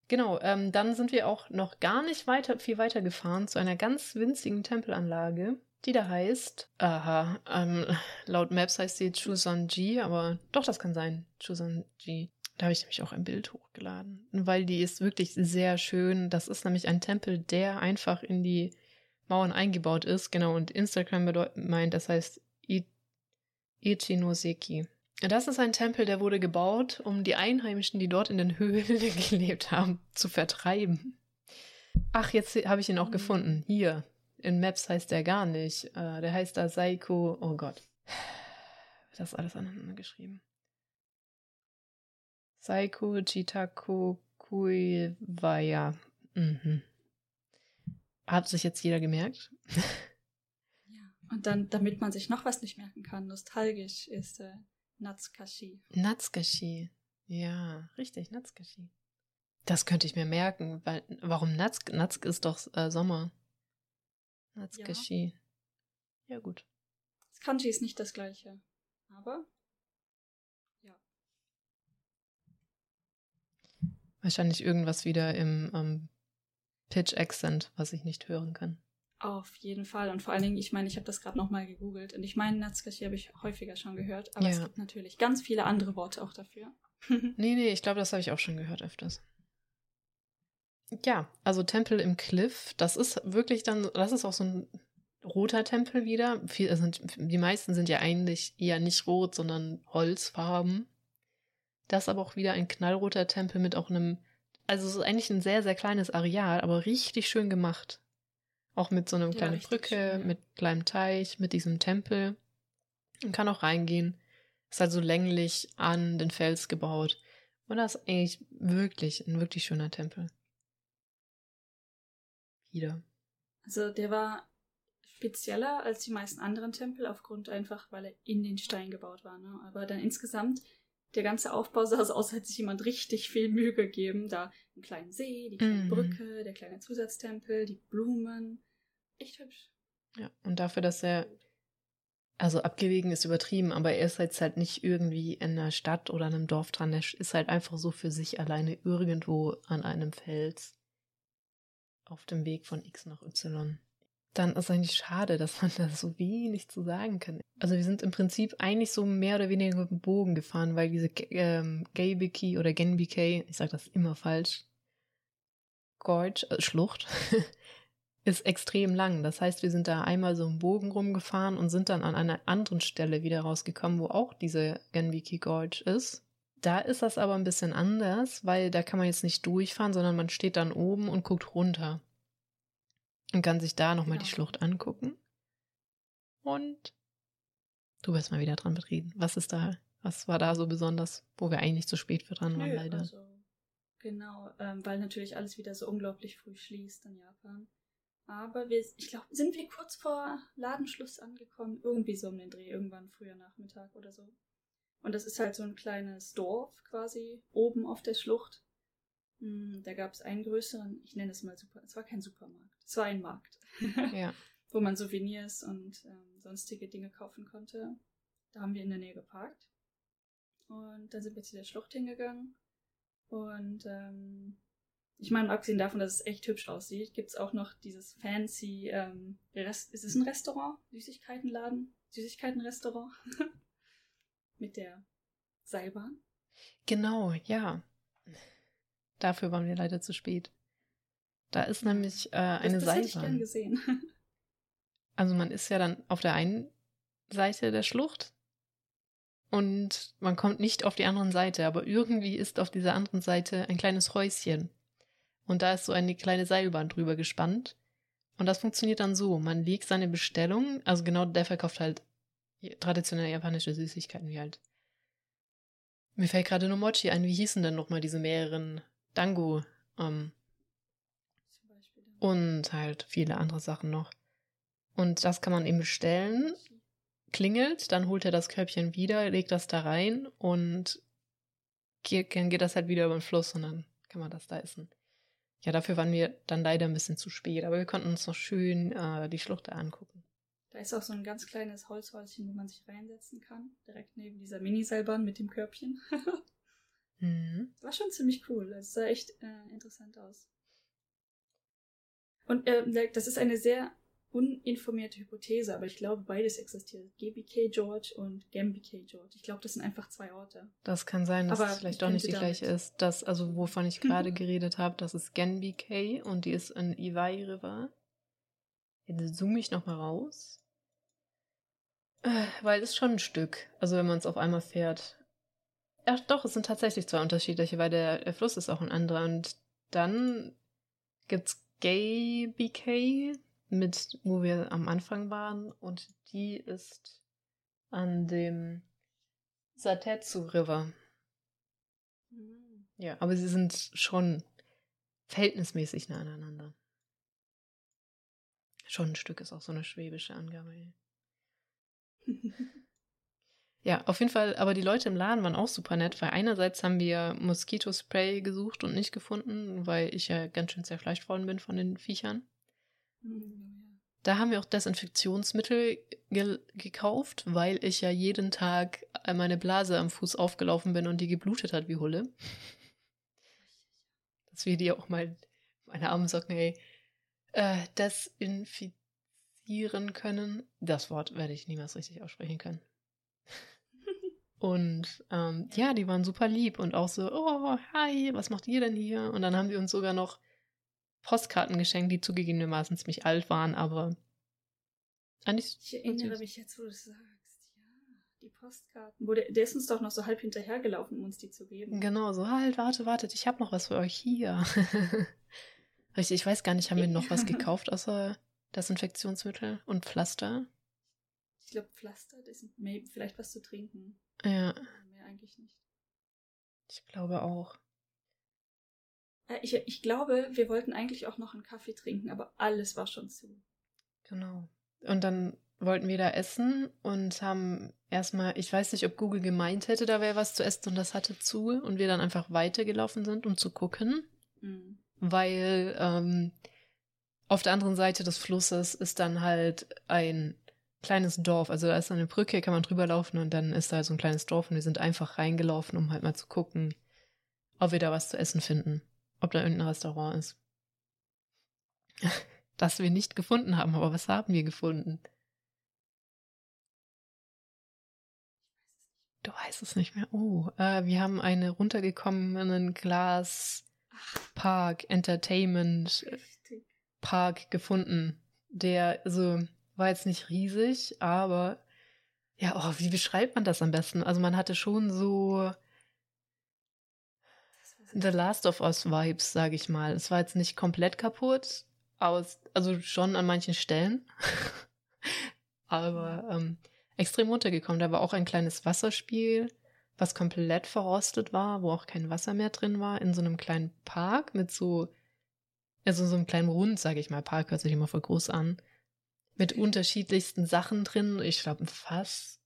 Genau, ähm, dann sind wir auch noch gar nicht weiter, viel weiter gefahren zu einer ganz winzigen Tempelanlage, die da heißt, aha, ähm, laut Maps heißt sie Chusanji, aber doch, das kann sein, Chusanji. Da habe ich nämlich auch ein Bild hochgeladen, weil die ist wirklich sehr schön. Das ist nämlich ein Tempel, der einfach in die Mauern eingebaut ist, genau, und Instagram meint, das heißt Ichinoseki. Das ist ein Tempel, der wurde gebaut, um die Einheimischen, die dort in den Höhlen gelebt haben, zu vertreiben. Ach, jetzt habe ich ihn auch Mhm. gefunden. Hier. In Maps heißt der gar nicht. Äh, der heißt da Saiko. Oh Gott. Das ist alles aneinander geschrieben. Saiko Chitaku Kuiwaya. Mhm. Hat sich jetzt jeder gemerkt? Ja. Und dann, damit man sich noch was nicht merken kann, nostalgisch ist äh, Natsukashi. Natsukashi. Ja, richtig, Natsukashi. Das könnte ich mir merken, weil warum Natsk? Natsk ist doch äh, Sommer. Natsukashi. Ja. gut. Das Kanji ist nicht das gleiche. Aber ja. Wahrscheinlich irgendwas wieder im ähm, Pitch Accent, was ich nicht hören kann. Auf jeden Fall. Und vor allen Dingen, ich meine, ich habe das gerade nochmal gegoogelt. Und ich meine, Natsukashi habe ich häufiger schon gehört. Aber es Ja. gibt natürlich ganz viele andere Worte auch dafür. Nee, nee, ich glaube, das habe ich auch schon gehört öfters. Ja, also Tempel im Cliff, das ist wirklich dann, das ist auch so ein roter Tempel wieder. Viel, also die meisten sind ja eigentlich eher nicht rot, sondern Holzfarben. Das ist aber auch wieder ein knallroter Tempel mit auch einem, also es ist eigentlich ein sehr, sehr kleines Areal, aber richtig schön gemacht. Auch mit so einer Ja, kleinen richtig Brücke, schön, ja. mit kleinem Teich, mit diesem Tempel. Man kann auch reingehen. Ist halt so länglich an den Fels gebaut. Und das ist eigentlich wirklich ein wirklich schöner Tempel. Wieder. Also der war spezieller als die meisten anderen Tempel, aufgrund einfach, weil er in den Stein gebaut war. Ne? Aber dann insgesamt, der ganze Aufbau sah so aus, als hätte sich jemand richtig viel Mühe gegeben. Da einen kleinen See, die kleine Mhm. Brücke, der kleine Zusatztempel, die Blumen. Echt hübsch. Ja, und dafür, dass er, also abgelegen ist übertrieben, aber er ist jetzt halt nicht irgendwie in einer Stadt oder einem Dorf dran. Er ist halt einfach so für sich alleine irgendwo an einem Fels auf dem Weg von X nach Y. Dann ist eigentlich schade, dass man da so wenig zu sagen kann. Also wir sind im Prinzip eigentlich so mehr oder weniger mit dem Bogen gefahren, weil diese ähm, Geibiki oder Genbiki, ich sage das immer falsch, Gorge, äh, Schlucht, ist extrem lang. Das heißt, wir sind da einmal so im Bogen rumgefahren und sind dann an einer anderen Stelle wieder rausgekommen, wo auch diese Genbiki Gorge ist. Da ist das aber ein bisschen anders, weil da kann man jetzt nicht durchfahren, sondern man steht dann oben und guckt runter. Und kann sich da nochmal die Genau. Schlucht angucken. Und du wirst mal wieder dran betreten. Was ist da, was war da so besonders, wo wir eigentlich zu spät für dran waren, Nö, leider? Also, genau, ähm, weil natürlich alles wieder so unglaublich früh schließt in Japan. Aber wir, ich glaube, sind wir kurz vor Ladenschluss angekommen? Irgendwie so um den Dreh, irgendwann früher Nachmittag oder so. Und das ist halt so ein kleines Dorf quasi, oben auf der Schlucht. Hm, Da gab es einen größeren, ich nenne es mal Super, es war kein Supermarkt, es war ein Markt, Ja. wo man Souvenirs und ähm, sonstige Dinge kaufen konnte. Da haben wir in der Nähe geparkt. Und dann sind wir zu der Schlucht hingegangen. Und ähm, ich meine, abgesehen davon, dass es echt hübsch aussieht, gibt es auch noch dieses fancy, ähm, Rest ist es ein Restaurant? Süßigkeitenladen? Süßigkeitenrestaurant? Mit der Seilbahn. Genau, ja. Dafür waren wir leider zu spät. Da ist nämlich äh, eine das, das hätte ich gern Seilbahn. gesehen. Also man ist ja dann auf der einen Seite der Schlucht und man kommt nicht auf die andere Seite, aber irgendwie ist auf dieser anderen Seite ein kleines Häuschen. Und da ist so eine kleine Seilbahn drüber gespannt. Und das funktioniert dann so. Man legt seine Bestellung, also genau der verkauft halt traditionelle japanische Süßigkeiten wie halt. Mir fällt gerade nur Mochi ein, wie hießen denn nochmal diese mehreren Dango ähm. Und halt viele andere Sachen noch. Und das kann man eben bestellen klingelt, dann holt er das Körbchen wieder, legt das da rein und geht, dann geht das halt wieder über den Fluss und dann kann man das da essen. Ja, dafür waren wir dann leider ein bisschen zu spät, aber wir konnten uns noch schön äh, die Schlucht da angucken. Da ist auch so ein ganz kleines Holzhäuschen, wo man sich reinsetzen kann, direkt neben dieser Miniseilbahn mit dem Körbchen. mhm. War schon ziemlich cool. Es sah echt äh, interessant aus. Und äh, das ist eine sehr uninformierte Hypothese, aber ich glaube, beides existiert. GBK George und GMBK George. Ich glaube, das sind einfach zwei Orte. Das kann sein, dass aber es vielleicht doch nicht die gleiche ist. Das, also wovon ich gerade geredet habe, das ist GenBK und die ist in Ivai River. Jetzt zoome ich nochmal raus. Äh, weil es schon ein Stück. Also wenn man es auf einmal fährt. Ja, doch, es sind tatsächlich zwei unterschiedliche, weil der, der Fluss ist auch ein anderer. Und dann gibt's Gay BK, mit, wo wir am Anfang waren. Und die ist an dem Satetsu River. Mhm. Ja, aber sie sind schon verhältnismäßig nah aneinander. Schon ein Stück ist auch so eine schwäbische Angabe. ja, auf jeden Fall, aber die Leute im Laden waren auch super nett, weil einerseits haben wir Moskitospray gesucht und nicht gefunden, weil ich ja ganz schön zerfleischt worden bin von den Viechern. Da haben wir auch Desinfektionsmittel ge gekauft, weil ich ja jeden Tag meine Blase am Fuß aufgelaufen bin und die geblutet hat wie Hulle. Dass wir die auch mal, meine armen Socken, ey, äh, desinfizieren können. Das Wort werde ich niemals richtig aussprechen können. Und ähm, ja, die waren super lieb und auch so, oh, hi, was macht ihr denn hier? Und dann haben die uns sogar noch Postkarten geschenkt, die zugegebenermaßen ziemlich alt waren, aber eigentlich. Ich erinnere mich jetzt, wo du es sagst. Ja, die Postkarten. Wo der, der, ist uns doch noch so halb hinterhergelaufen, um uns die zu geben. Genau, so halt, warte, wartet, ich habe noch was für euch hier. Richtig, ich weiß gar nicht, haben wir noch was gekauft außer Desinfektionsmittel und Pflaster? Ich glaube, Pflaster, das sind vielleicht was zu trinken. Ja. Mehr eigentlich nicht. Ich glaube auch. Äh, ich, ich glaube, wir wollten eigentlich auch noch einen Kaffee trinken, aber alles war schon zu. Genau. Und dann wollten wir da essen und haben erstmal, ich weiß nicht, ob Google gemeint hätte, da wäre was zu essen und das hatte zu und wir dann einfach weitergelaufen sind, um zu gucken. Mhm. Weil ähm, auf der anderen Seite des Flusses ist dann halt ein kleines Dorf. Also da ist eine Brücke, kann man drüber laufen und dann ist da so ein kleines Dorf und wir sind einfach reingelaufen, um halt mal zu gucken, ob wir da was zu essen finden ob da irgendein Restaurant ist. Das wir nicht gefunden haben, aber was haben wir gefunden? Du weißt es nicht mehr. Oh, äh, wir haben einen runtergekommenen Glas Park Entertainment. Park gefunden. Der, also, war jetzt nicht riesig, aber ja, oh, wie beschreibt man das am besten? Also man hatte schon so The Last of Us Vibes, sage ich mal. Es war jetzt nicht komplett kaputt, aus, also schon an manchen Stellen, aber ähm, extrem runtergekommen. Da war auch ein kleines Wasserspiel, was komplett verrostet war, wo auch kein Wasser mehr drin war, in so einem kleinen Park mit so, also so einem kleinen Rund, sage ich mal. Park hört sich immer voll groß an. Mit unterschiedlichsten Sachen drin. Ich glaube, ein Fass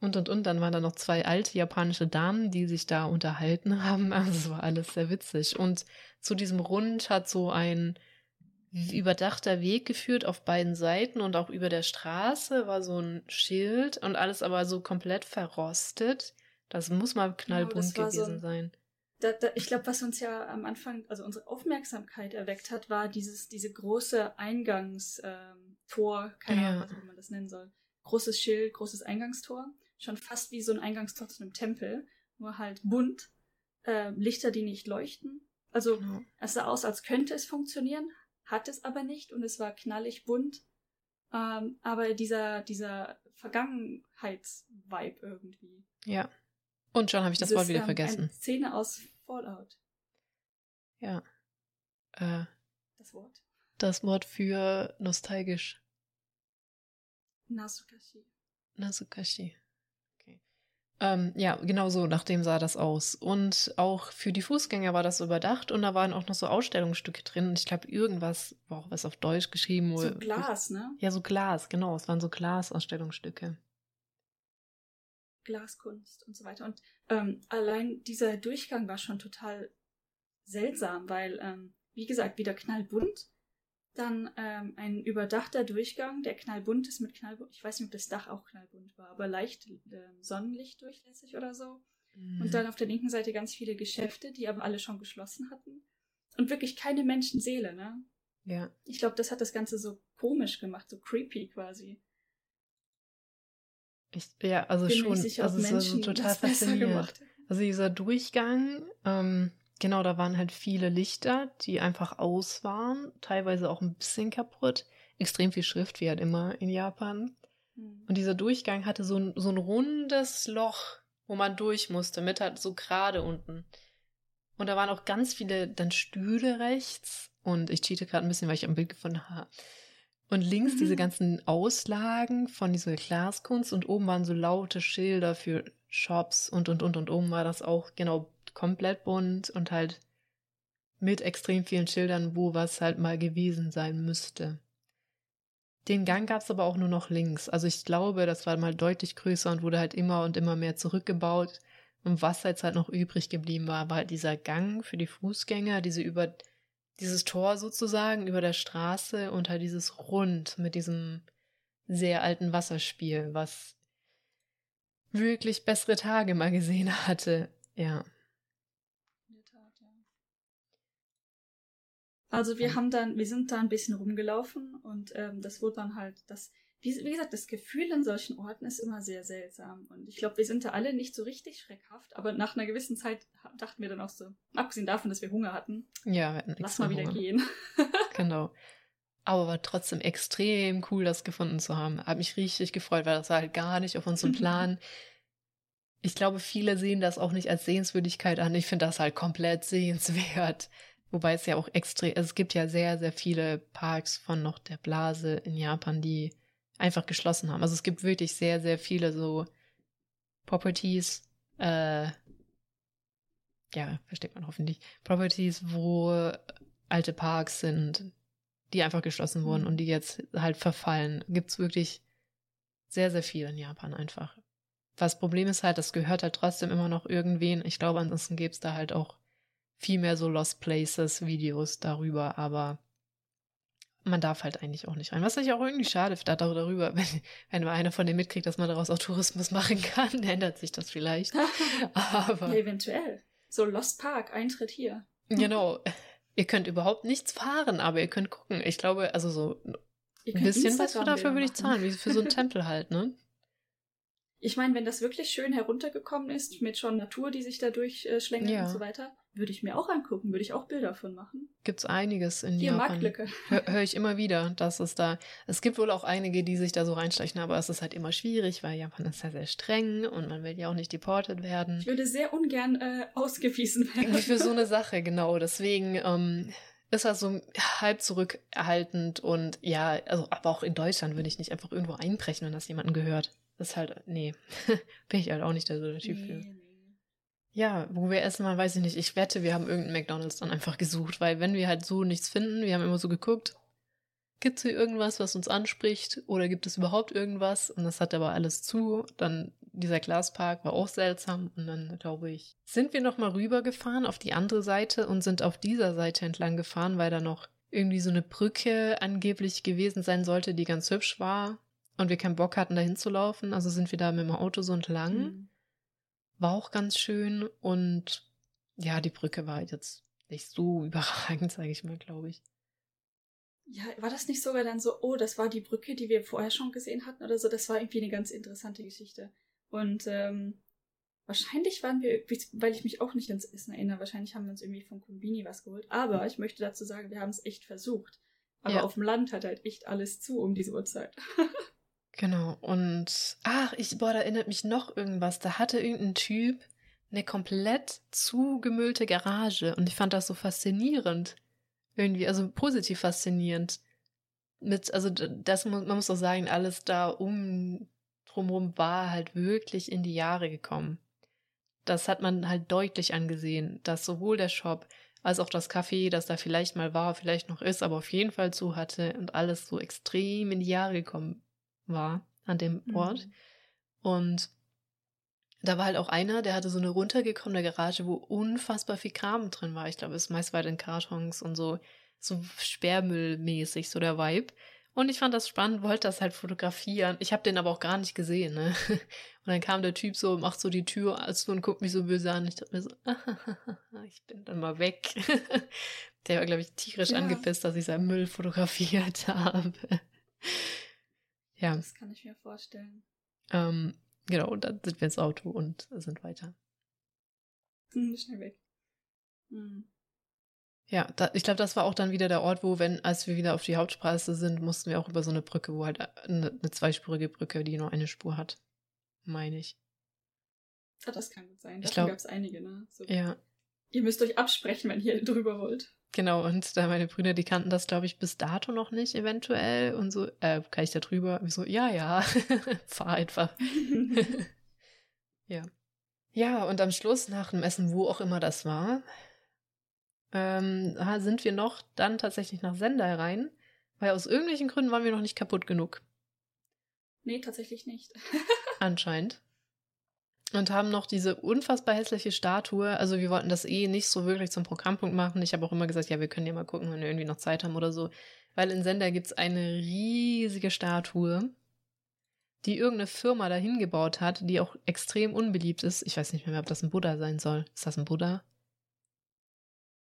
und und und, dann waren da noch zwei alte japanische Damen, die sich da unterhalten haben. Also es war alles sehr witzig. Und zu diesem Rund hat so ein überdachter Weg geführt auf beiden Seiten und auch über der Straße war so ein Schild und alles aber so komplett verrostet. Das muss mal knallbunt genau, gewesen so sein. Da, da, ich glaube, was uns ja am Anfang, also unsere Aufmerksamkeit erweckt hat, war dieses, diese große Eingangstor, ähm, keine Ahnung, ja. wie man das nennen soll. Großes Schild, großes Eingangstor schon fast wie so ein Eingangstor zu einem Tempel, nur halt bunt, äh, Lichter, die nicht leuchten. Also genau. es sah aus, als könnte es funktionieren, hat es aber nicht und es war knallig bunt. Ähm, aber dieser, dieser Vergangenheitsvibe irgendwie. Ja. Und schon habe ich das Wort wieder ähm, vergessen. Eine Szene aus Fallout. Ja. Äh, das Wort. Das Wort für nostalgisch. Nasukashi. Nasukashi. Ähm, ja, genau so, nachdem sah das aus. Und auch für die Fußgänger war das überdacht und da waren auch noch so Ausstellungsstücke drin. Und ich glaube, irgendwas war auch was auf Deutsch geschrieben. So Glas, ne? Ja, so Glas, genau. Es waren so Glasausstellungsstücke. Glaskunst und so weiter. Und ähm, allein dieser Durchgang war schon total seltsam, weil, ähm, wie gesagt, wieder knallbunt. Dann ähm, ein überdachter Durchgang, der knallbunt ist mit knallbunt. Ich weiß nicht, ob das Dach auch knallbunt war, aber leicht äh, Sonnenlicht durchlässig oder so. Mhm. Und dann auf der linken Seite ganz viele Geschäfte, die aber alle schon geschlossen hatten. Und wirklich keine Menschenseele, ne? Ja. Ich glaube, das hat das Ganze so komisch gemacht, so creepy quasi. Ich, ja, also Bin schon. Sicher, also es ist total faszinierend. Also dieser Durchgang, ähm, genau, da waren halt viele Lichter, die einfach aus waren, teilweise auch ein bisschen kaputt. Extrem viel Schrift, wie halt immer in Japan. Hm. Und dieser Durchgang hatte so ein, so ein rundes Loch, wo man durch musste, mit halt so gerade unten. Und da waren auch ganz viele dann Stühle rechts. Und ich cheate gerade ein bisschen, weil ich am Bild gefunden habe. Und links mhm. diese ganzen Auslagen von dieser Glaskunst und oben waren so laute Schilder für Shops und und und und oben war das auch genau komplett bunt und halt mit extrem vielen Schildern, wo was halt mal gewesen sein müsste. Den Gang gab es aber auch nur noch links. Also ich glaube, das war mal deutlich größer und wurde halt immer und immer mehr zurückgebaut. Und was jetzt halt noch übrig geblieben war, war halt dieser Gang für die Fußgänger, diese über dieses Tor sozusagen über der Straße und halt dieses Rund mit diesem sehr alten Wasserspiel, was wirklich bessere Tage mal gesehen hatte. Ja. Also wir haben dann, wir sind da ein bisschen rumgelaufen und ähm, das wurde dann halt, das wie, wie gesagt, das Gefühl in solchen Orten ist immer sehr seltsam. Und ich glaube, wir sind da alle nicht so richtig schreckhaft, aber nach einer gewissen Zeit dachten wir dann auch so, abgesehen davon, dass wir Hunger hatten, ja, wir hatten lass mal wieder Hunger. gehen. genau. Aber war trotzdem extrem cool, das gefunden zu haben. Hat mich richtig gefreut, weil das war halt gar nicht auf unserem Plan. ich glaube, viele sehen das auch nicht als Sehenswürdigkeit an. Ich finde das halt komplett sehenswert. Wobei es ja auch extrem, also es gibt ja sehr, sehr viele Parks von noch der Blase in Japan, die einfach geschlossen haben. Also es gibt wirklich sehr, sehr viele so Properties, äh, ja, versteht man hoffentlich, Properties, wo alte Parks sind, die einfach geschlossen wurden mhm. und die jetzt halt verfallen. Gibt es wirklich sehr, sehr viel in Japan einfach. Das Problem ist halt, das gehört halt trotzdem immer noch irgendwen. Ich glaube, ansonsten gäbe es da halt auch viel mehr so Lost Places Videos darüber, aber man darf halt eigentlich auch nicht rein. Was ich auch irgendwie schade darüber, wenn, wenn mal einer von denen mitkriegt, dass man daraus auch Tourismus machen kann, ändert sich das vielleicht. Aber. Eventuell. So Lost Park, Eintritt hier. Genau. Ihr könnt überhaupt nichts fahren, aber ihr könnt gucken. Ich glaube, also so ein bisschen was dafür würde ich zahlen, wie für so einen Tempel halt, ne? Ich meine, wenn das wirklich schön heruntergekommen ist, mit schon Natur, die sich da durchschlängelt ja. und so weiter, würde ich mir auch angucken, würde ich auch Bilder von machen. Gibt's einiges in Hier, Japan. Marktlücke. Höre hör ich immer wieder, dass es da, es gibt wohl auch einige, die sich da so reinstechen, aber es ist halt immer schwierig, weil Japan ist ja sehr streng und man will ja auch nicht deportet werden. Ich würde sehr ungern äh, ausgewiesen werden. Für so eine Sache, genau. Deswegen ähm, ist er so halb zurückerhaltend und ja, also, aber auch in Deutschland würde ich nicht einfach irgendwo einbrechen, wenn das jemanden gehört. Das ist halt, nee, bin ich halt auch nicht der, so der Typ nee, für. Nee. Ja, wo wir essen mal, weiß ich nicht. Ich wette, wir haben irgendeinen McDonalds dann einfach gesucht, weil wenn wir halt so nichts finden, wir haben immer so geguckt, gibt es hier irgendwas, was uns anspricht oder gibt es überhaupt irgendwas? Und das hat aber alles zu. Dann dieser Glaspark war auch seltsam und dann glaube ich, sind wir nochmal rübergefahren auf die andere Seite und sind auf dieser Seite entlang gefahren, weil da noch irgendwie so eine Brücke angeblich gewesen sein sollte, die ganz hübsch war und wir keinen Bock hatten, da hinzulaufen. Also sind wir da mit dem Auto so entlang. Mhm. War auch ganz schön und ja, die Brücke war jetzt nicht so überragend, sage ich mal, glaube ich. Ja, war das nicht sogar dann so, oh, das war die Brücke, die wir vorher schon gesehen hatten oder so? Das war irgendwie eine ganz interessante Geschichte. Und ähm, wahrscheinlich waren wir, weil ich mich auch nicht ans Essen erinnere, wahrscheinlich haben wir uns irgendwie von Kombini was geholt. Aber ich möchte dazu sagen, wir haben es echt versucht. Aber ja. auf dem Land hat halt echt alles zu um diese Uhrzeit. Genau. Und ach, ich, boah, da erinnert mich noch irgendwas. Da hatte irgendein Typ eine komplett zugemüllte Garage und ich fand das so faszinierend. Irgendwie, also positiv faszinierend. Mit, also das, man muss auch sagen, alles da um drumherum war halt wirklich in die Jahre gekommen. Das hat man halt deutlich angesehen, dass sowohl der Shop als auch das Café, das da vielleicht mal war, vielleicht noch ist, aber auf jeden Fall zu hatte und alles so extrem in die Jahre gekommen war an dem Ort. Mhm. Und Da war halt auch einer, der hatte so eine runtergekommene Garage, wo unfassbar viel Kram drin war. Ich glaube, es ist meist weit in Kartons und so, so Sperrmüllmäßig, so der Vibe. Und ich fand das spannend, wollte das halt fotografieren. Ich habe den aber auch gar nicht gesehen, ne? Und dann kam der Typ so, macht so die Tür zu und guckt mich so böse an. Ich dachte mir so, ich bin dann mal weg. Der war, glaube ich, tierisch ja. angepisst, dass ich seinen Müll fotografiert habe. Ja. Das kann ich mir vorstellen. Ähm, genau, und dann sind wir ins Auto und sind weiter. Hm, schnell weg. Hm. Ja, da, ich glaube, das war auch dann wieder der Ort, wo, wenn, als wir wieder auf die Hauptstraße sind, mussten wir auch über so eine Brücke, wo halt eine, eine zweispurige Brücke, die nur eine Spur hat. Meine ich. Ja, das kann gut sein. Da gab es einige, ne? So. Ja. Ihr müsst euch absprechen, wenn ihr drüber wollt. Genau, und da meine Brüder, die kannten das, glaube ich, bis dato noch nicht, eventuell. Und so, äh, kann ich da drüber? Und so, ja, ja, fahr einfach. ja. Ja, und am Schluss, nach dem Essen, wo auch immer das war, ähm, sind wir noch dann tatsächlich nach Sendai rein, weil aus irgendwelchen Gründen waren wir noch nicht kaputt genug. Nee, tatsächlich nicht. Anscheinend. Und haben noch diese unfassbar hässliche Statue. Also wir wollten das eh nicht so wirklich zum Programmpunkt machen. Ich habe auch immer gesagt, ja, wir können ja mal gucken, wenn wir irgendwie noch Zeit haben oder so. Weil in Sender gibt es eine riesige Statue, die irgendeine Firma dahin gebaut hat, die auch extrem unbeliebt ist. Ich weiß nicht mehr, ob das ein Buddha sein soll. Ist das ein Buddha?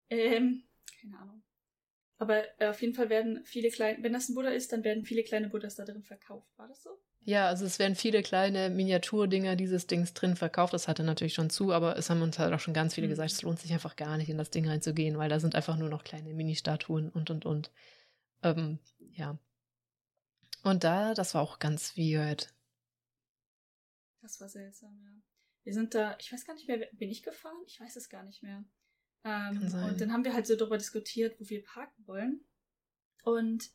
Ähm, keine Ahnung. Aber äh, auf jeden Fall werden viele kleine, wenn das ein Buddha ist, dann werden viele kleine Buddhas da drin verkauft. War das so? Ja, also es werden viele kleine Miniaturdinger dieses Dings drin verkauft. Das hatte natürlich schon zu, aber es haben uns halt auch schon ganz viele mhm. gesagt, es lohnt sich einfach gar nicht, in das Ding reinzugehen, weil da sind einfach nur noch kleine Mini-Statuen und und und. Ähm, ja. Und da, das war auch ganz weird. Das war seltsam, ja. Wir sind da, ich weiß gar nicht mehr, bin ich gefahren? Ich weiß es gar nicht mehr. Ähm, und dann haben wir halt so darüber diskutiert, wo wir parken wollen. Und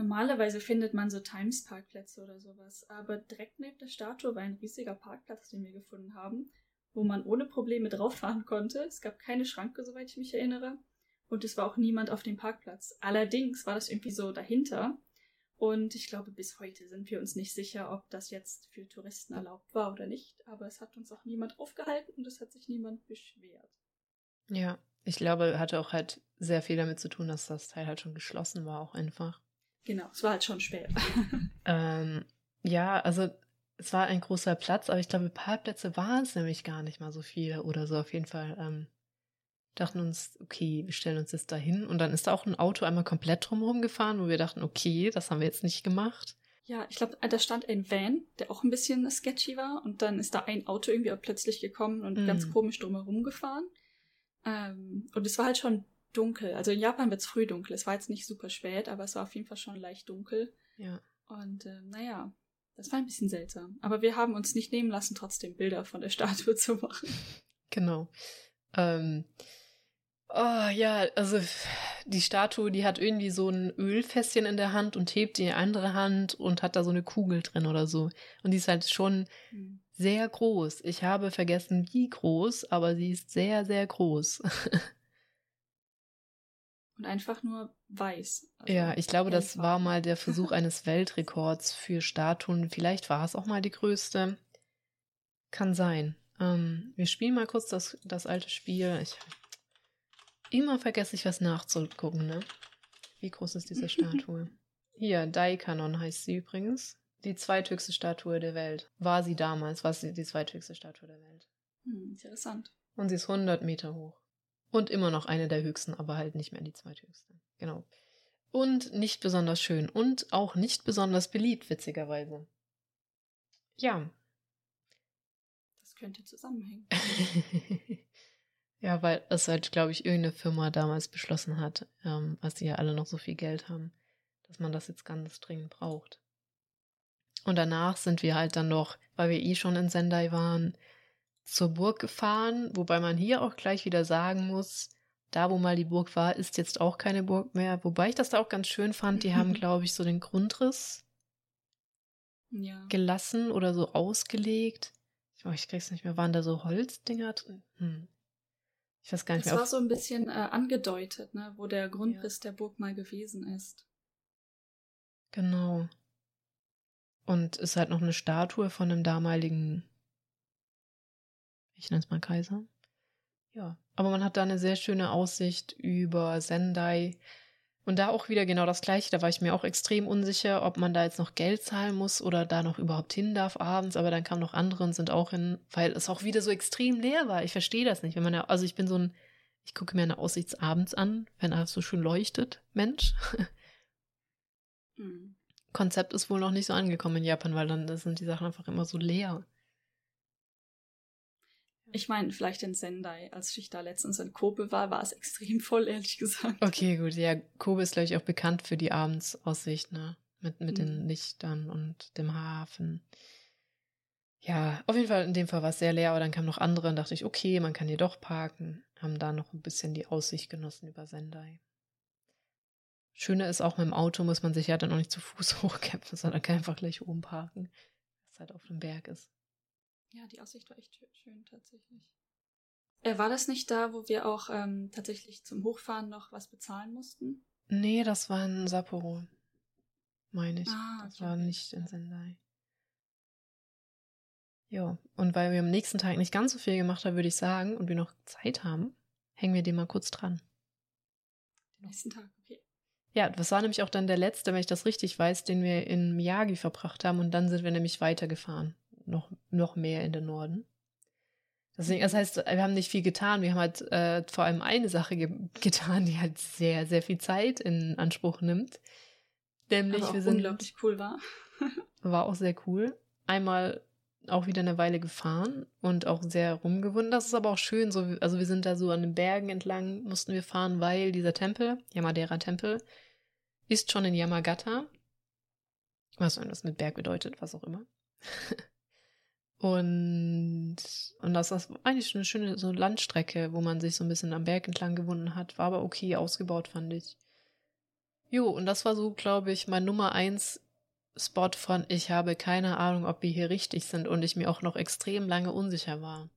normalerweise findet man so Times-Parkplätze oder sowas. Aber direkt neben der Statue war ein riesiger Parkplatz, den wir gefunden haben, wo man ohne Probleme drauf fahren konnte. Es gab keine Schranke, soweit ich mich erinnere. Und es war auch niemand auf dem Parkplatz. Allerdings war das irgendwie so dahinter. Und ich glaube, bis heute sind wir uns nicht sicher, ob das jetzt für Touristen erlaubt war oder nicht. Aber es hat uns auch niemand aufgehalten und es hat sich niemand beschwert. Ja, ich glaube, hatte auch halt sehr viel damit zu tun, dass das Teil halt schon geschlossen war, auch einfach. Genau, es war halt schon spät. ähm, ja, also es war ein großer Platz, aber ich glaube, Parkplätze waren es nämlich gar nicht mal so viele oder so. Auf jeden Fall ähm, dachten uns, okay, wir stellen uns jetzt da hin. Und dann ist da auch ein Auto einmal komplett drumherum gefahren, wo wir dachten, okay, das haben wir jetzt nicht gemacht. Ja, ich glaube, da stand ein Van, der auch ein bisschen sketchy war. Und dann ist da ein Auto irgendwie plötzlich gekommen und mm. ganz komisch drumherum gefahren. Ähm, und es war halt schon dunkel. Also in Japan wird es früh dunkel. Es war jetzt nicht super spät, aber es war auf jeden Fall schon leicht dunkel. Ja. Und äh, naja, das war ein bisschen seltsam. Aber wir haben uns nicht nehmen lassen, trotzdem Bilder von der Statue zu machen. Genau. Ähm, oh ja, also die Statue, die hat irgendwie so ein Ölfässchen in der Hand und hebt die andere Hand und hat da so eine Kugel drin oder so. Und die ist halt schon mhm sehr groß. Ich habe vergessen, wie groß, aber sie ist sehr, sehr groß. Und einfach nur weiß. Also ja, ich glaube, das war mal der Versuch eines Weltrekords für Statuen. Vielleicht war es auch mal die größte. Kann sein. Ähm, wir spielen mal kurz das, das alte Spiel. Ich, immer vergesse ich was nachzugucken, ne? Wie groß ist diese Statue? Hier, Daikanon heißt sie übrigens. Die zweithöchste Statue der Welt. War sie damals, war sie die zweithöchste Statue der Welt. Hm, interessant. Und sie ist 100 Meter hoch. Und immer noch eine der höchsten, aber halt nicht mehr die zweithöchste. Genau. Und nicht besonders schön. Und auch nicht besonders beliebt, witzigerweise. Ja. Das könnte zusammenhängen. ja, weil es halt, glaube ich, irgendeine Firma damals beschlossen hat, ähm, als sie ja alle noch so viel Geld haben, dass man das jetzt ganz dringend braucht. Und danach sind wir halt dann noch, weil wir eh schon in Sendai waren, zur Burg gefahren, wobei man hier auch gleich wieder sagen muss, da wo mal die Burg war, ist jetzt auch keine Burg mehr. Wobei ich das da auch ganz schön fand, die haben, glaube ich, so den Grundriss ja. gelassen oder so ausgelegt. Ich, oh, ich krieg's nicht mehr. Waren da so Holzdinger drin? Hm. Ich weiß gar nicht das mehr. Das war so ein bisschen äh, angedeutet, ne, wo der Grundriss ja. der Burg mal gewesen ist. Genau. Und ist halt noch eine Statue von einem damaligen Ich nenne es mal Kaiser. Ja, aber man hat da eine sehr schöne Aussicht über Sendai. Und da auch wieder genau das Gleiche. Da war ich mir auch extrem unsicher, ob man da jetzt noch Geld zahlen muss oder da noch überhaupt hin darf abends. Aber dann kamen noch andere und sind auch hin, weil es auch wieder so extrem leer war. Ich verstehe das nicht. Wenn man ja, also ich bin so ein, ich gucke mir eine Aussicht abends an, wenn alles so schön leuchtet. Mensch. Hm. Konzept ist wohl noch nicht so angekommen in Japan, weil dann sind die Sachen einfach immer so leer. Ich meine, vielleicht in Sendai, als ich da letztens in Kobe war, war es extrem voll, ehrlich gesagt. Okay, gut. Ja, Kobe ist, glaube ich, auch bekannt für die Abendsaussicht, ne? Mit, mit mhm. den Lichtern und dem Hafen. Ja, auf jeden Fall, in dem Fall war es sehr leer, aber dann kamen noch andere und dachte ich, okay, man kann hier doch parken. Haben da noch ein bisschen die Aussicht genossen über Sendai. Schöner ist auch mit dem Auto muss man sich ja dann auch nicht zu Fuß hochkämpfen, sondern kann einfach gleich oben parken, was halt auf dem Berg ist. Ja, die Aussicht war echt schön tatsächlich. Äh, war das nicht da, wo wir auch ähm, tatsächlich zum Hochfahren noch was bezahlen mussten? Nee, das war in Sapporo. Meine ich. Ah, das war nicht in Sendai. Ja, und weil wir am nächsten Tag nicht ganz so viel gemacht haben, würde ich sagen, und wir noch Zeit haben, hängen wir den mal kurz dran. Den nächsten Tag, okay. Ja, das war nämlich auch dann der letzte, wenn ich das richtig weiß, den wir in Miyagi verbracht haben und dann sind wir nämlich weitergefahren noch, noch mehr in den Norden. Deswegen, das heißt, wir haben nicht viel getan. Wir haben halt äh, vor allem eine Sache ge getan, die halt sehr, sehr viel Zeit in Anspruch nimmt. Nämlich, wir sind. Unglaublich cool war. war auch sehr cool. Einmal auch wieder eine Weile gefahren und auch sehr rumgewunden. Das ist aber auch schön. So, also wir sind da so an den Bergen entlang, mussten wir fahren, weil dieser Tempel, Yamadera-Tempel, ist schon in Yamagata. Was das mit Berg bedeutet, was auch immer. Und, und das ist eigentlich eine schöne so Landstrecke, wo man sich so ein bisschen am Berg entlang gewunden hat. War aber okay ausgebaut, fand ich. Jo, und das war so, glaube ich, mein Nummer eins Spot von ich habe keine Ahnung, ob wir hier richtig sind und ich mir auch noch extrem lange unsicher war.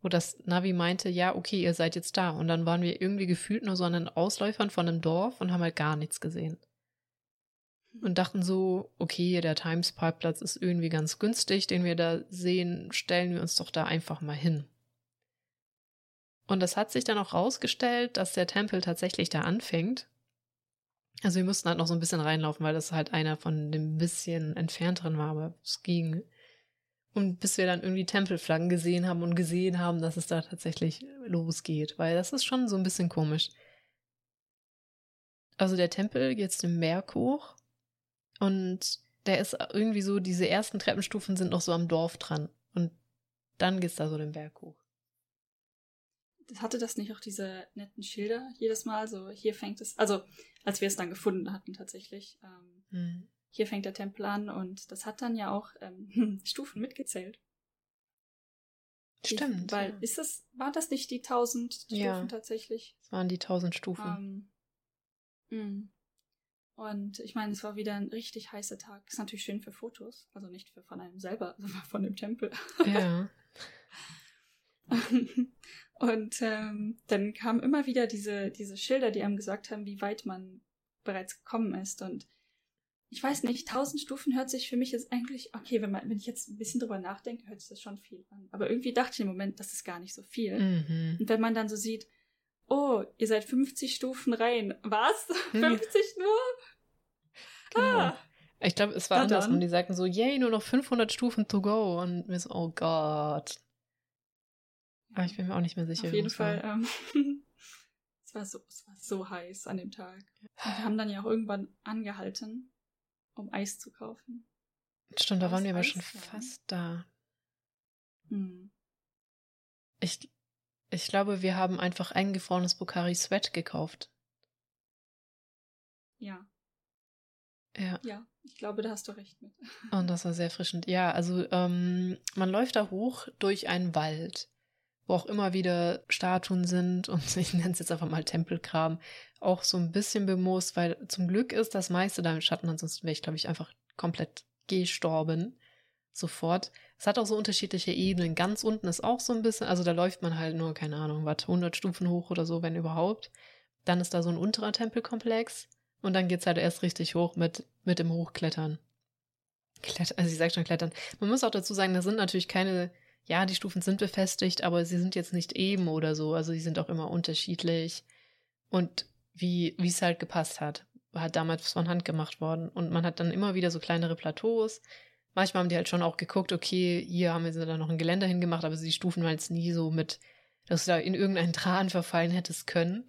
Wo das Navi meinte, ja, okay, ihr seid jetzt da. Und dann waren wir irgendwie gefühlt nur so an den Ausläufern von einem Dorf und haben halt gar nichts gesehen und dachten so, okay, der Times Parkplatz ist irgendwie ganz günstig, den wir da sehen, stellen wir uns doch da einfach mal hin. Und das hat sich dann auch rausgestellt, dass der Tempel tatsächlich da anfängt. Also wir mussten halt noch so ein bisschen reinlaufen, weil das halt einer von dem bisschen entfernteren war, aber es ging. Und bis wir dann irgendwie Tempelflaggen gesehen haben und gesehen haben, dass es da tatsächlich losgeht, weil das ist schon so ein bisschen komisch. Also der Tempel geht den Berg hoch und der ist irgendwie so, diese ersten Treppenstufen sind noch so am Dorf dran. Und dann geht's da so den Berg hoch. Hatte das nicht auch diese netten Schilder jedes Mal? So, hier fängt es, also als wir es dann gefunden hatten tatsächlich. Ähm, hm. Hier fängt der Tempel an und das hat dann ja auch ähm, Stufen mitgezählt. Stimmt. Weil ja. ist das, waren das nicht die tausend Stufen ja, tatsächlich? Es waren die tausend Stufen. Ähm, hm. Und ich meine, es war wieder ein richtig heißer Tag. Ist natürlich schön für Fotos, also nicht für von einem selber, sondern von dem Tempel. Ja. und ähm, dann kamen immer wieder diese, diese Schilder, die einem gesagt haben, wie weit man bereits gekommen ist. Und ich weiß nicht, tausend Stufen hört sich für mich jetzt eigentlich, okay, wenn, man, wenn ich jetzt ein bisschen drüber nachdenke, hört sich das schon viel an. Aber irgendwie dachte ich im Moment, das ist gar nicht so viel. Mhm. Und wenn man dann so sieht, oh, ihr seid 50 Stufen rein. Was? 50 nur? Genau. Ah. Ich glaube, es war Na andersrum. Die sagten so, yay, nur noch 500 Stufen to go. Und wir so, oh Gott. Aber ich bin mir auch nicht mehr sicher. Auf jeden Fall. Ähm, es, war so, es war so heiß an dem Tag. Und wir haben dann ja auch irgendwann angehalten, um Eis zu kaufen. Stimmt, da waren wir aber schon fast da. Hm. Ich, ich glaube, wir haben einfach eingefrorenes Bokari Sweat gekauft. Ja. Ja. Ja, ich glaube, da hast du recht mit. Und das war sehr frischend. Ja, also ähm, man läuft da hoch durch einen Wald, wo auch immer wieder Statuen sind und ich nenne es jetzt einfach mal Tempelkram, auch so ein bisschen bemoost, weil zum Glück ist das meiste da im Schatten, ansonsten wäre ich, glaube ich, einfach komplett gestorben. Sofort. Es hat auch so unterschiedliche Ebenen. Ganz unten ist auch so ein bisschen, also da läuft man halt nur, keine Ahnung, was, 100 Stufen hoch oder so, wenn überhaupt. Dann ist da so ein unterer Tempelkomplex. Und dann geht es halt erst richtig hoch mit, mit dem Hochklettern. Klettern, also ich sag schon Klettern. Man muss auch dazu sagen, das sind natürlich keine ja, die Stufen sind befestigt, aber sie sind jetzt nicht eben oder so. Also die sind auch immer unterschiedlich. Und wie wie es halt gepasst hat. Hat damals von Hand gemacht worden. Und man hat dann immer wieder so kleinere Plateaus. Manchmal haben die halt schon auch geguckt, okay, hier haben wir dann noch ein Geländer hingemacht, aber die Stufen jetzt nie so mit, dass du da in irgendeinen Tran verfallen hättest können.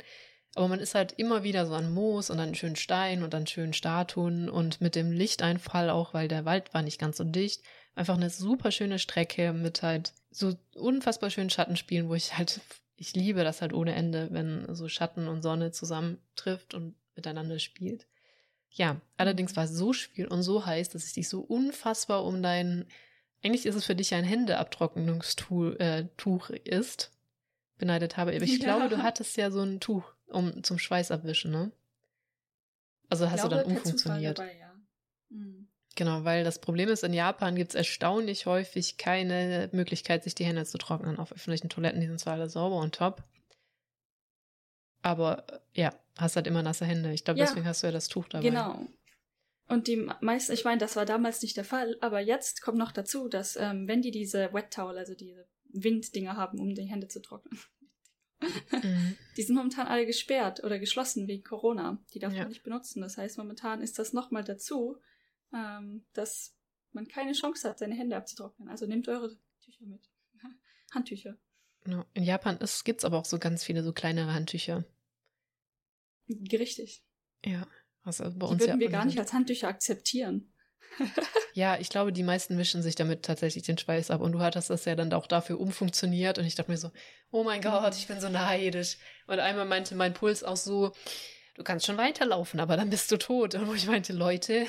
Aber man ist halt immer wieder so an Moos und an schönen Stein und an schönen Statuen und mit dem Lichteinfall auch, weil der Wald war nicht ganz so dicht. Einfach eine super schöne Strecke mit halt so unfassbar schönen Schattenspielen, wo ich halt, ich liebe das halt ohne Ende, wenn so Schatten und Sonne zusammentrifft und miteinander spielt. Ja, allerdings war es so schwül und so heiß, dass es dich so unfassbar um dein, eigentlich ist es für dich ein Händeabtrocknungstuch äh, Tuch ist, beneidet habe. Aber ich ja. glaube, du hattest ja so ein Tuch um zum Schweiß abwischen, ne? Also hast glaube, du dann umfunktioniert. Dabei, ja. mhm. Genau, weil das Problem ist, in Japan gibt es erstaunlich häufig keine Möglichkeit, sich die Hände zu trocknen. Auf öffentlichen Toiletten, die sind zwar alle sauber und top. Aber äh, ja, hast halt immer nasse Hände. Ich glaube, ja, deswegen hast du ja das Tuch dabei. Genau. Und die meisten, ich meine, das war damals nicht der Fall, aber jetzt kommt noch dazu, dass ähm, wenn die diese Wet Towel, also diese Winddinger haben, um die Hände zu trocknen, Mhm. Die sind momentan alle gesperrt oder geschlossen wegen Corona. Die darf ja. man nicht benutzen. Das heißt, momentan ist das nochmal dazu, ähm, dass man keine Chance hat, seine Hände abzutrocknen. Also nehmt eure Tücher mit. Handtücher. Genau. In Japan gibt es aber auch so ganz viele so kleinere Handtücher. Richtig. Ja. Was bei die uns würden ja wir gar nicht als Handtücher akzeptieren. ja, ich glaube, die meisten wischen sich damit tatsächlich den Schweiß ab. Und du hattest das ja dann auch dafür umfunktioniert. Und ich dachte mir so, oh mein Gott, ich bin so neidisch. Und einmal meinte mein Puls auch so, du kannst schon weiterlaufen, aber dann bist du tot. Und wo ich meinte, Leute,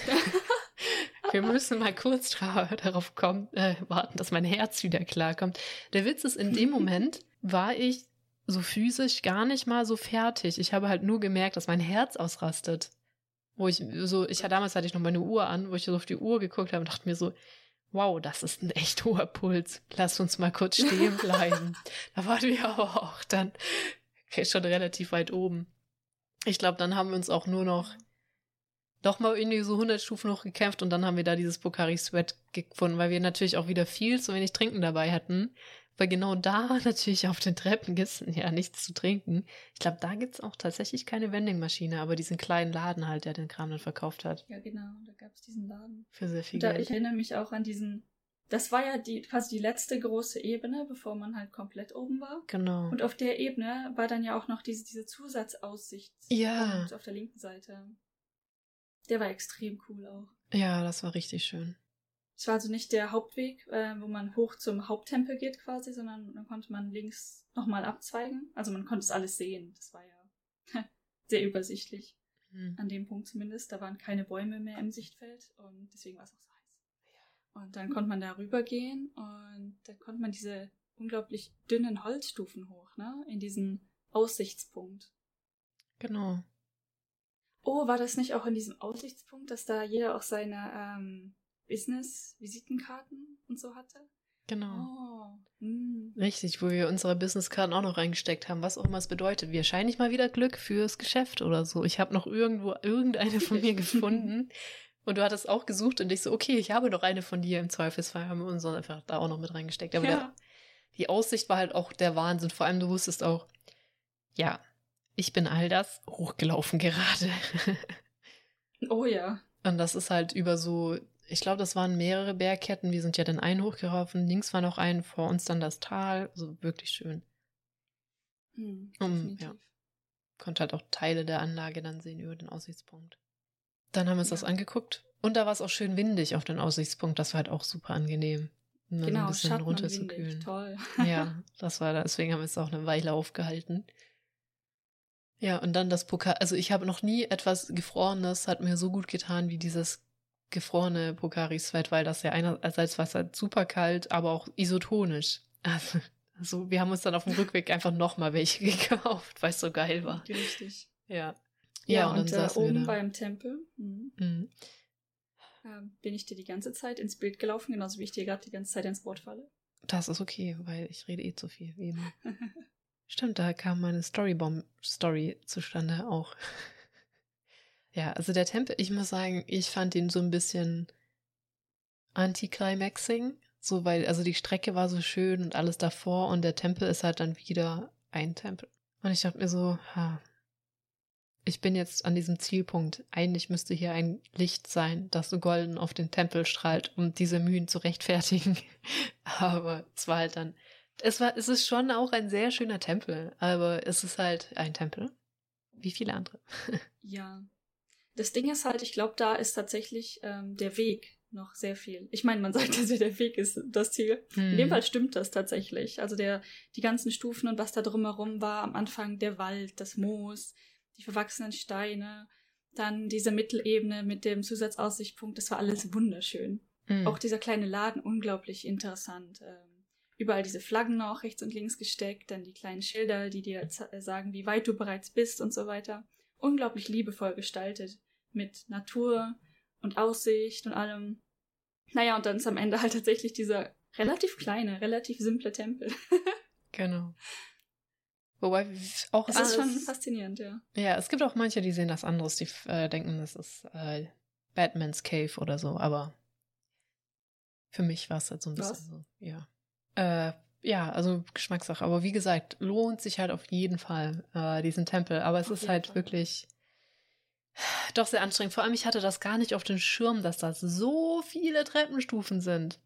wir müssen mal kurz darauf kommen, äh, warten, dass mein Herz wieder klarkommt. Der Witz ist, in dem Moment war ich so physisch gar nicht mal so fertig. Ich habe halt nur gemerkt, dass mein Herz ausrastet wo ich so, ich damals hatte ich noch meine Uhr an, wo ich so auf die Uhr geguckt habe und dachte mir so, wow, das ist ein echt hoher Puls. Lass uns mal kurz stehen bleiben. da waren wir aber auch dann okay, schon relativ weit oben. Ich glaube, dann haben wir uns auch nur noch doch mal irgendwie so 100 Stufen hochgekämpft und dann haben wir da dieses Pokari Sweat gefunden, weil wir natürlich auch wieder viel zu wenig Trinken dabei hatten. Weil genau da natürlich auf den Treppen gibt es ja nichts zu trinken. Ich glaube, da gibt es auch tatsächlich keine Vending-Maschine, aber diesen kleinen Laden halt, der den Kram dann verkauft hat. Ja, genau, da gab es diesen Laden. Für sehr viel da, Geld. Ich erinnere mich auch an diesen. Das war ja die, quasi die letzte große Ebene, bevor man halt komplett oben war. Genau. Und auf der Ebene war dann ja auch noch diese, diese Zusatzaussicht. Ja. Auf der linken Seite. Der war extrem cool auch. Ja, das war richtig schön. Es war also nicht der Hauptweg, äh, wo man hoch zum Haupttempel geht quasi, sondern dann konnte man links nochmal abzweigen. Also man konnte es alles sehen. Das war ja sehr übersichtlich. Mhm. An dem Punkt zumindest. Da waren keine Bäume mehr im Sichtfeld und deswegen war es auch so heiß. Und dann konnte man da rübergehen und da konnte man diese unglaublich dünnen Holzstufen hoch, ne? In diesen Aussichtspunkt. Genau. Oh, war das nicht auch in diesem Aussichtspunkt, dass da jeder auch seine ähm, Business-Visitenkarten und so hatte. Genau. Oh, hm. Richtig, wo wir unsere Businesskarten auch noch reingesteckt haben, was auch immer es bedeutet. Wahrscheinlich mal wieder Glück fürs Geschäft oder so. Ich habe noch irgendwo irgendeine von mir gefunden. Und du hattest auch gesucht und ich so, okay, ich habe doch eine von dir im Zweifelsfall, haben wir uns einfach da auch noch mit reingesteckt. Aber ja. der, die Aussicht war halt auch der Wahnsinn. Vor allem, du wusstest auch, ja, ich bin all das hochgelaufen gerade. oh ja. Und das ist halt über so ich glaube, das waren mehrere Bergketten. Wir sind ja dann einen hochgelaufen. Links war noch ein, vor uns dann das Tal. Also wirklich schön. Hm, um, ja. Konnte halt auch Teile der Anlage dann sehen über den Aussichtspunkt. Dann haben wir uns ja. das angeguckt. Und da war es auch schön windig auf den Aussichtspunkt. Das war halt auch super angenehm. Um genau, ein bisschen runterzukühlen. Toll. ja, das war da. Deswegen haben wir es auch eine Weile aufgehalten. Ja, und dann das Pokal. Also ich habe noch nie etwas Gefrorenes, hat mir so gut getan wie dieses gefrorene Pokaris-Fett, weil das ja einerseits war halt super kalt, aber auch isotonisch. Also, also wir haben uns dann auf dem Rückweg einfach nochmal welche gekauft, weil es so geil war. Richtig. Ja. Ja, ja und, und äh, oben beim Tempel mhm. Mhm. Äh, bin ich dir die ganze Zeit ins Bild gelaufen, genauso wie ich dir gerade die ganze Zeit ins Wort falle. Das ist okay, weil ich rede eh zu viel. Eben. Stimmt, da kam meine Storybomb-Story zustande auch. Ja, also der Tempel, ich muss sagen, ich fand ihn so ein bisschen anticlimaxing. So, weil, also die Strecke war so schön und alles davor und der Tempel ist halt dann wieder ein Tempel. Und ich dachte mir so, ha, ich bin jetzt an diesem Zielpunkt. Eigentlich müsste hier ein Licht sein, das so golden auf den Tempel strahlt, um diese Mühen zu rechtfertigen. aber es war halt dann, es war, es ist schon auch ein sehr schöner Tempel, aber es ist halt ein Tempel. Wie viele andere. ja. Das Ding ist halt, ich glaube, da ist tatsächlich ähm, der Weg noch sehr viel. Ich meine, man sagt, dass ja der Weg ist das Ziel. Hm. In dem hm. Fall stimmt das tatsächlich. Also der, die ganzen Stufen und was da drumherum war, am Anfang der Wald, das Moos, die verwachsenen Steine, dann diese Mittelebene mit dem Zusatzaussichtspunkt, das war alles wunderschön. Hm. Auch dieser kleine Laden, unglaublich interessant. Ähm, überall diese Flaggen noch rechts und links gesteckt, dann die kleinen Schilder, die dir sagen, wie weit du bereits bist und so weiter. Unglaublich liebevoll gestaltet mit Natur und Aussicht und allem. Naja, und dann ist am Ende halt tatsächlich dieser relativ kleine, relativ simple Tempel. genau. Wobei auch es ist schon faszinierend, ja. Ja, es gibt auch manche, die sehen das anderes, die äh, denken, das ist äh, Batman's Cave oder so, aber für mich war es halt so ein bisschen Was? so, ja. Äh, ja, also Geschmackssache. Aber wie gesagt, lohnt sich halt auf jeden Fall äh, diesen Tempel. Aber es auf ist halt Fall. wirklich doch sehr anstrengend. Vor allem, ich hatte das gar nicht auf den Schirm, dass das so viele Treppenstufen sind.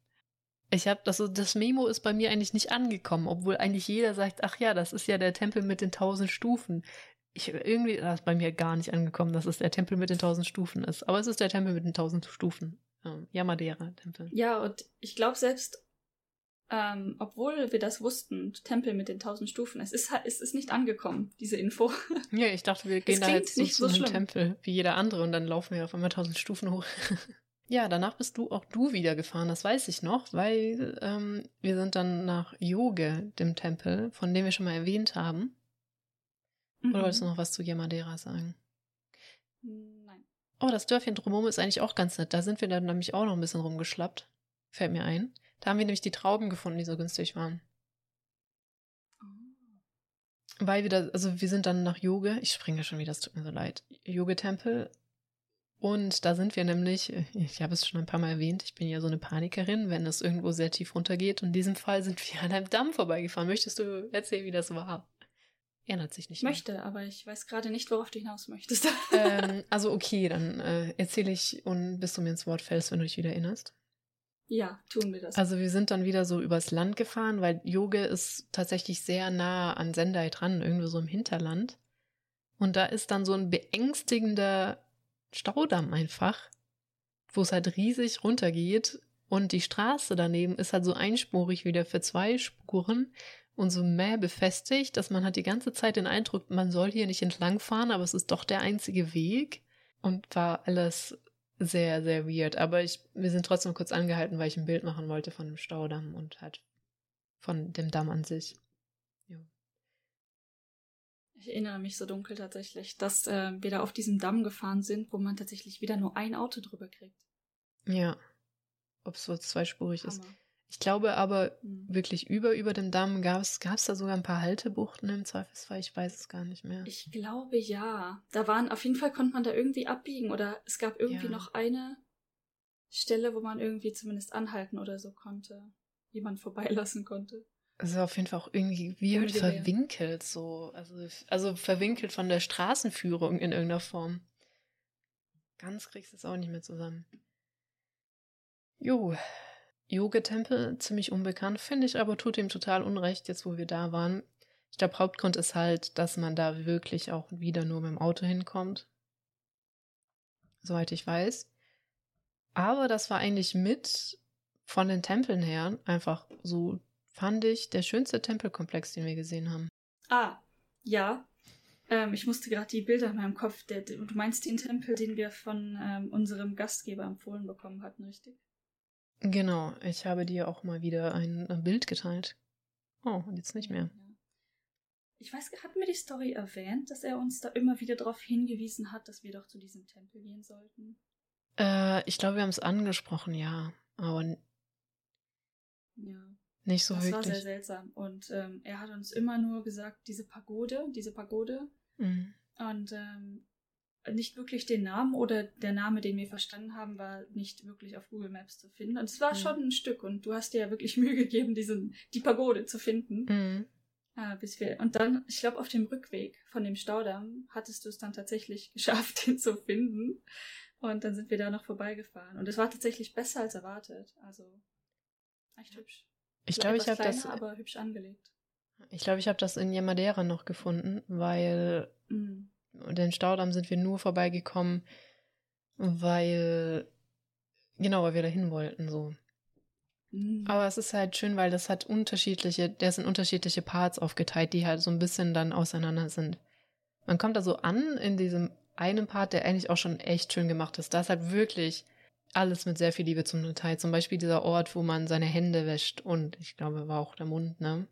Ich habe das, das Memo ist bei mir eigentlich nicht angekommen, obwohl eigentlich jeder sagt, ach ja, das ist ja der Tempel mit den tausend Stufen. Ich, irgendwie ist bei mir gar nicht angekommen, dass es der Tempel mit den tausend Stufen ist. Aber es ist der Tempel mit den tausend Stufen. Ähm, Yamadera-Tempel. Ja, und ich glaube selbst, ähm, obwohl wir das wussten, Tempel mit den tausend Stufen, es ist, es ist nicht angekommen, diese Info. Ja, ich dachte, wir gehen da jetzt nicht so einem Tempel wie jeder andere und dann laufen wir auf einmal tausend Stufen hoch. ja, danach bist du auch du wieder gefahren, das weiß ich noch, weil ähm, wir sind dann nach Yoge, dem Tempel, von dem wir schon mal erwähnt haben. Mhm. Oder wolltest du noch was zu Yamadera sagen? Nein. Oh, das Dörfchen drumherum ist eigentlich auch ganz nett. Da sind wir dann nämlich auch noch ein bisschen rumgeschlappt. Fällt mir ein. Da haben wir nämlich die Trauben gefunden, die so günstig waren. Oh. Weil wir da, also wir sind dann nach Yoga, ich springe schon wieder, es tut mir so leid, Yoga-Tempel. Und da sind wir nämlich, ich habe es schon ein paar Mal erwähnt, ich bin ja so eine Panikerin, wenn es irgendwo sehr tief runtergeht. Und in diesem Fall sind wir an einem Damm vorbeigefahren. Möchtest du erzählen, wie das war? Erinnert sich nicht mehr. Möchte, aber ich weiß gerade nicht, worauf du hinaus möchtest. ähm, also okay, dann äh, erzähle ich und bis du mir ins Wort fällst, wenn du dich wieder erinnerst. Ja, tun wir das. Also wir sind dann wieder so übers Land gefahren, weil Yoga ist tatsächlich sehr nah an Sendai dran, irgendwo so im Hinterland. Und da ist dann so ein beängstigender Staudamm einfach, wo es halt riesig runtergeht. Und die Straße daneben ist halt so einspurig wieder für zwei Spuren und so mehr befestigt, dass man hat die ganze Zeit den Eindruck, man soll hier nicht entlangfahren, aber es ist doch der einzige Weg. Und war alles sehr, sehr weird. Aber ich, wir sind trotzdem kurz angehalten, weil ich ein Bild machen wollte von dem Staudamm und halt von dem Damm an sich. Jo. Ich erinnere mich so dunkel tatsächlich, dass äh, wir da auf diesem Damm gefahren sind, wo man tatsächlich wieder nur ein Auto drüber kriegt. Ja. Ob es so zweispurig Hammer. ist. Ich glaube aber mhm. wirklich über, über dem Damm gab es da sogar ein paar Haltebuchten im Zweifelsfall. Ich weiß es gar nicht mehr. Ich glaube ja. Da waren, auf jeden Fall konnte man da irgendwie abbiegen oder es gab irgendwie ja. noch eine Stelle, wo man irgendwie zumindest anhalten oder so konnte. Jemand vorbeilassen konnte. Also auf jeden Fall auch irgendwie weird verwinkelt so. Also, also verwinkelt von der Straßenführung in irgendeiner Form. Ganz kriegst du es auch nicht mehr zusammen. Jo, Yoga-Tempel ziemlich unbekannt, finde ich, aber tut ihm total unrecht, jetzt wo wir da waren. Ich glaube, Hauptgrund ist halt, dass man da wirklich auch wieder nur mit dem Auto hinkommt. Soweit ich weiß. Aber das war eigentlich mit von den Tempeln her einfach so, fand ich, der schönste Tempelkomplex, den wir gesehen haben. Ah, ja. Ähm, ich musste gerade die Bilder in meinem Kopf. Der, du meinst den Tempel, den wir von ähm, unserem Gastgeber empfohlen bekommen hatten, richtig? Genau, ich habe dir auch mal wieder ein, ein Bild geteilt. Oh, und jetzt nicht mehr. Ich weiß, hat mir die Story erwähnt, dass er uns da immer wieder darauf hingewiesen hat, dass wir doch zu diesem Tempel gehen sollten? Äh, ich glaube, wir haben es angesprochen, ja. Aber ja. nicht so das wirklich. Das war sehr seltsam. Und ähm, er hat uns immer nur gesagt, diese Pagode, diese Pagode. Mhm. Und ähm, nicht wirklich den Namen oder der Name, den wir verstanden haben, war nicht wirklich auf Google Maps zu finden. Und es war mhm. schon ein Stück und du hast dir ja wirklich Mühe gegeben, diesen, die Pagode zu finden. Mhm. Äh, bis wir, und dann, ich glaube, auf dem Rückweg von dem Staudamm hattest du es dann tatsächlich geschafft, den zu finden. Und dann sind wir da noch vorbeigefahren. Und es war tatsächlich besser als erwartet. Also echt hübsch. Ich glaube, ich habe das. aber hübsch angelegt. Ich glaube, ich habe das in Yamadera noch gefunden, weil mhm. Den Staudamm sind wir nur vorbeigekommen, weil genau, weil wir dahin wollten so. Mhm. Aber es ist halt schön, weil das hat unterschiedliche, der sind unterschiedliche Parts aufgeteilt, die halt so ein bisschen dann auseinander sind. Man kommt da so an in diesem einen Part, der eigentlich auch schon echt schön gemacht ist. Da ist halt wirklich alles mit sehr viel Liebe zum Detail. Zum Beispiel dieser Ort, wo man seine Hände wäscht und ich glaube, war auch der Mund, ne?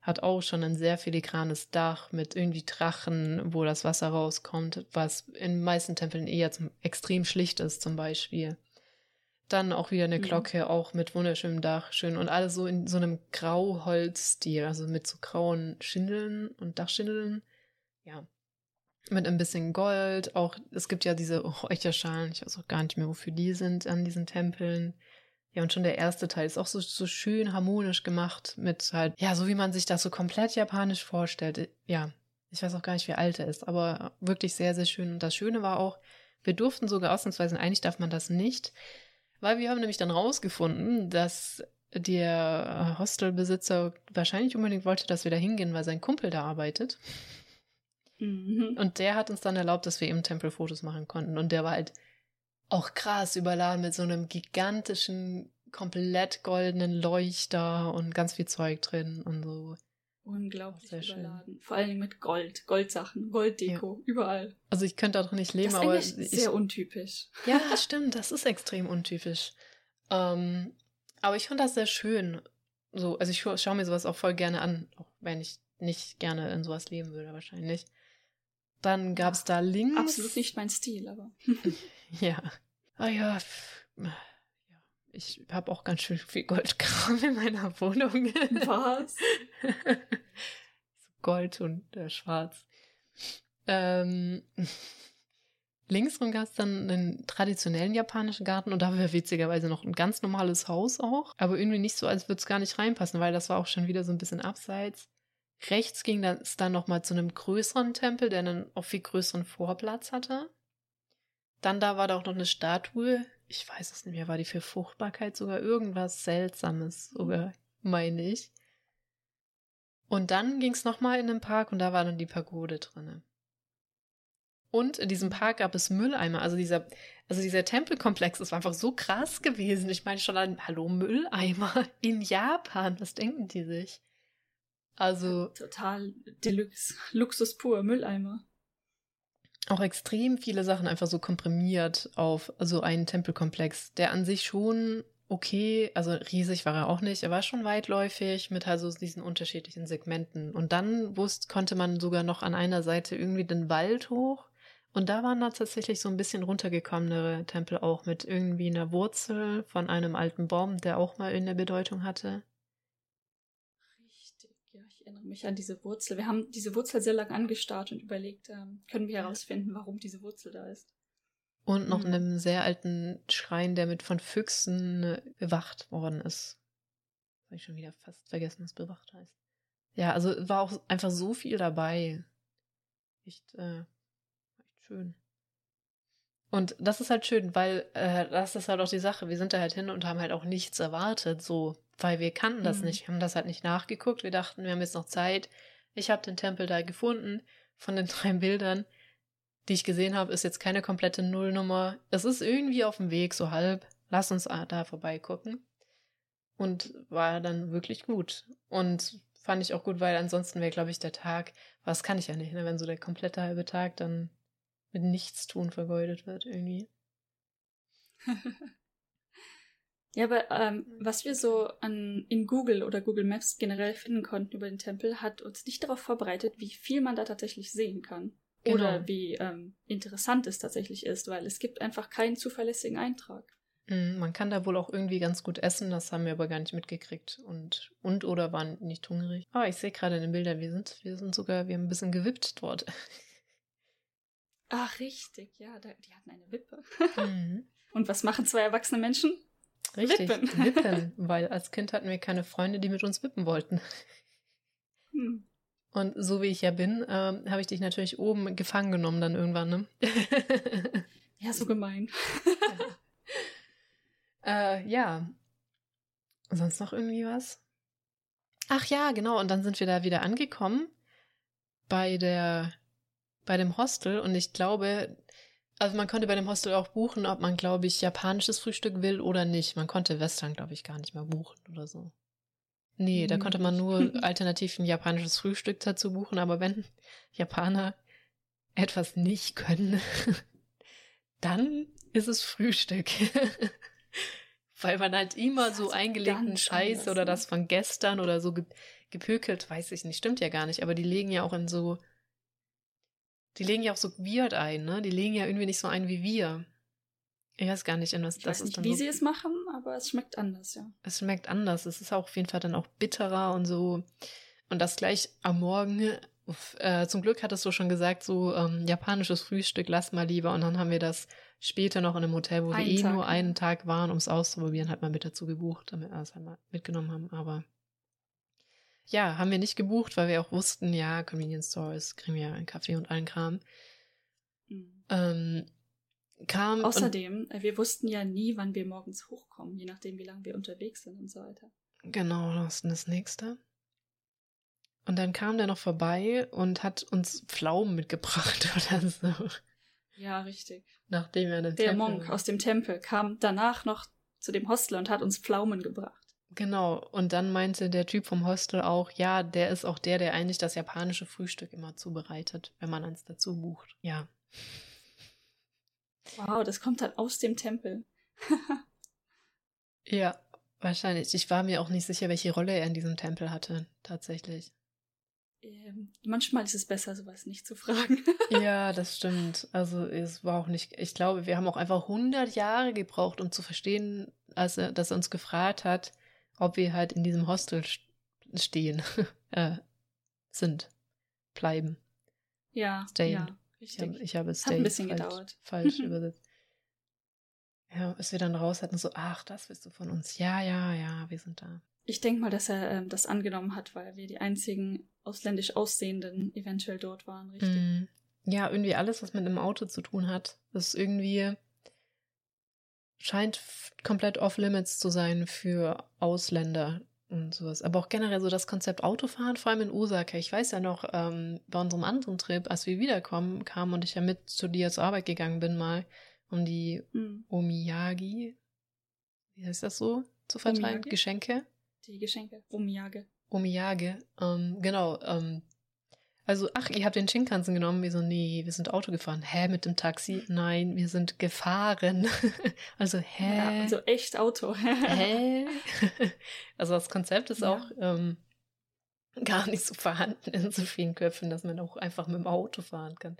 Hat auch schon ein sehr filigranes Dach mit irgendwie Drachen, wo das Wasser rauskommt, was in meisten Tempeln eher zum, extrem schlicht ist, zum Beispiel. Dann auch wieder eine mhm. Glocke, auch mit wunderschönem Dach, schön und alles so in so einem Grauholzstil, also mit so grauen Schindeln und Dachschindeln. Ja, mit ein bisschen Gold. Auch es gibt ja diese Räucherschalen, ich weiß auch gar nicht mehr, wofür die sind an diesen Tempeln. Ja, und schon der erste Teil ist auch so, so schön harmonisch gemacht mit halt, ja, so wie man sich das so komplett japanisch vorstellt. Ja, ich weiß auch gar nicht, wie alt er ist, aber wirklich sehr, sehr schön. Und das Schöne war auch, wir durften sogar ausnahmsweise, eigentlich darf man das nicht, weil wir haben nämlich dann rausgefunden, dass der Hostelbesitzer wahrscheinlich unbedingt wollte, dass wir da hingehen, weil sein Kumpel da arbeitet. Mhm. Und der hat uns dann erlaubt, dass wir im Tempel Fotos machen konnten. Und der war halt auch krass überladen mit so einem gigantischen, komplett goldenen Leuchter und ganz viel Zeug drin und so. Unglaublich Sehr überladen. Schön. Vor allem mit Gold, Goldsachen, Golddeko, ja. überall. Also ich könnte auch nicht leben, das aber. Das ist sehr untypisch. Ja, stimmt, das ist extrem untypisch. Ähm, aber ich fand das sehr schön. So, also ich schaue schau mir sowas auch voll gerne an, auch wenn ich nicht gerne in sowas leben würde, wahrscheinlich. Dann gab es da links. Absolut nicht mein Stil, aber. ja. Ah ja. Ich habe auch ganz schön viel Goldkram in meiner Wohnung. Was? Gold und äh, Schwarz. Ähm, linksrum gab es dann einen traditionellen japanischen Garten und da war witzigerweise noch ein ganz normales Haus auch. Aber irgendwie nicht so, als würde es gar nicht reinpassen, weil das war auch schon wieder so ein bisschen abseits. Rechts ging es dann nochmal zu einem größeren Tempel, der einen auch viel größeren Vorplatz hatte. Dann da war da auch noch eine Statue. Ich weiß es nicht mehr, war die für Fruchtbarkeit sogar irgendwas Seltsames, sogar, meine ich. Und dann ging es nochmal in den Park und da war dann die Pagode drinne. Und in diesem Park gab es Mülleimer. Also dieser, also dieser Tempelkomplex ist einfach so krass gewesen. Ich meine schon an, hallo, Mülleimer in Japan. Was denken die sich? Also. Total Deluxe. Luxus pur, Mülleimer. Auch extrem viele Sachen einfach so komprimiert auf so einen Tempelkomplex, der an sich schon okay, also riesig war er auch nicht, er war schon weitläufig mit also diesen unterschiedlichen Segmenten. Und dann wusste, konnte man sogar noch an einer Seite irgendwie den Wald hoch. Und da waren da tatsächlich so ein bisschen runtergekommenere Tempel auch mit irgendwie einer Wurzel von einem alten Baum, der auch mal in der Bedeutung hatte erinnere mich an diese Wurzel. Wir haben diese Wurzel sehr lange angestarrt und überlegt, ähm, können wir herausfinden, warum diese Wurzel da ist. Und noch mhm. einem sehr alten Schrein, der mit von Füchsen äh, bewacht worden ist. Habe ich schon wieder fast vergessen, was bewacht heißt. Ja, also war auch einfach so viel dabei. Echt, äh, echt schön. Und das ist halt schön, weil äh, das ist halt auch die Sache. Wir sind da halt hin und haben halt auch nichts erwartet. So, weil wir kannten das mhm. nicht. Wir haben das halt nicht nachgeguckt. Wir dachten, wir haben jetzt noch Zeit. Ich habe den Tempel da gefunden. Von den drei Bildern, die ich gesehen habe, ist jetzt keine komplette Nullnummer. Es ist irgendwie auf dem Weg, so halb. Lass uns da vorbeigucken. Und war dann wirklich gut. Und fand ich auch gut, weil ansonsten wäre, glaube ich, der Tag, was kann ich ja nicht, ne? wenn so der komplette halbe Tag dann mit Nichtstun vergeudet wird irgendwie. Ja, aber ähm, was wir so an, in Google oder Google Maps generell finden konnten über den Tempel, hat uns nicht darauf vorbereitet, wie viel man da tatsächlich sehen kann. Genau. Oder wie ähm, interessant es tatsächlich ist, weil es gibt einfach keinen zuverlässigen Eintrag. Mm, man kann da wohl auch irgendwie ganz gut essen, das haben wir aber gar nicht mitgekriegt. Und, und oder waren nicht hungrig. Ah, ich sehe gerade in den Bildern, wir sind, wir sind sogar, wir haben ein bisschen gewippt dort. Ach, richtig, ja, da, die hatten eine Wippe. Mhm. Und was machen zwei erwachsene Menschen? Richtig, wippen. wippen. Weil als Kind hatten wir keine Freunde, die mit uns wippen wollten. Hm. Und so wie ich ja bin, ähm, habe ich dich natürlich oben gefangen genommen dann irgendwann, ne? ja, so gemein. ja. Äh, ja. Sonst noch irgendwie was? Ach ja, genau. Und dann sind wir da wieder angekommen bei der, bei dem Hostel. Und ich glaube, also man konnte bei dem Hostel auch buchen, ob man, glaube ich, japanisches Frühstück will oder nicht. Man konnte Western, glaube ich, gar nicht mehr buchen oder so. Nee, da konnte man nur alternativ ein japanisches Frühstück dazu buchen, aber wenn Japaner etwas nicht können, dann ist es Frühstück. Weil man halt immer so eingelegten Scheiß oder das von gestern oder so gepökelt, weiß ich nicht, stimmt ja gar nicht, aber die legen ja auch in so, die legen ja auch so weird ein, ne? Die legen ja irgendwie nicht so ein wie wir. Ich weiß gar nicht, in was ich das weiß nicht, ist. Wie so, sie es machen, aber es schmeckt anders, ja. Es schmeckt anders. Es ist auch auf jeden Fall dann auch bitterer und so. Und das gleich am Morgen. Äh, zum Glück hattest du schon gesagt, so ähm, japanisches Frühstück, lass mal lieber. Und dann haben wir das später noch in einem Hotel, wo einen wir eh Tag, nur einen Tag waren, um es auszuprobieren, halt mal mit dazu gebucht, damit wir es halt mal mitgenommen haben. Aber ja, haben wir nicht gebucht, weil wir auch wussten, ja, Convenience Stores kriegen wir einen Kaffee und allen Kram. Mhm. Ähm, kam. Außerdem, äh, wir wussten ja nie, wann wir morgens hochkommen, je nachdem, wie lange wir unterwegs sind und so weiter. Genau, das ist das nächste. Und dann kam der noch vorbei und hat uns Pflaumen mitgebracht oder so. Ja, richtig. Nachdem er den Der Tempel Monk aus dem Tempel kam danach noch zu dem Hostel und hat uns Pflaumen gebracht. Genau, und dann meinte der Typ vom Hostel auch, ja, der ist auch der, der eigentlich das japanische Frühstück immer zubereitet, wenn man eins dazu bucht. Ja. Wow, das kommt dann aus dem Tempel. ja, wahrscheinlich. Ich war mir auch nicht sicher, welche Rolle er in diesem Tempel hatte, tatsächlich. Ähm, manchmal ist es besser, sowas nicht zu fragen. ja, das stimmt. Also es war auch nicht. Ich glaube, wir haben auch einfach 100 Jahre gebraucht, um zu verstehen, als er, dass er uns gefragt hat, ob wir halt in diesem Hostel stehen, äh, sind, bleiben. Ja, Stayen. ja. Richtig. Ich, habe es Hat ein bisschen falsch, gedauert. falsch übersetzt. Ja, als wir dann raus hatten, so, ach, das bist du von uns. Ja, ja, ja, wir sind da. Ich denke mal, dass er ähm, das angenommen hat, weil wir die einzigen ausländisch Aussehenden eventuell dort waren, richtig? Mm. Ja, irgendwie alles, was mit einem Auto zu tun hat, ist irgendwie scheint komplett off-limits zu sein für Ausländer und sowas. Aber auch generell so das Konzept Autofahren, vor allem in Osaka. Ich weiß ja noch, ähm, bei unserem anderen Trip, als wir wiederkommen, kamen und ich ja mit zu dir zur Arbeit gegangen bin, mal, um die mhm. Omiyagi, wie heißt das so, zu verteilen? Omiyage? Geschenke? Die Geschenke, Omiyage. Omiyage, ähm, genau, ähm, also, ach, ihr habt den Shinkansen genommen. Wir so, nee, wir sind Auto gefahren. Hä, mit dem Taxi? Nein, wir sind gefahren. also, hä? Ja, also echt Auto. hä? also das Konzept ist ja. auch ähm, gar nicht so vorhanden in so vielen Köpfen, dass man auch einfach mit dem Auto fahren kann.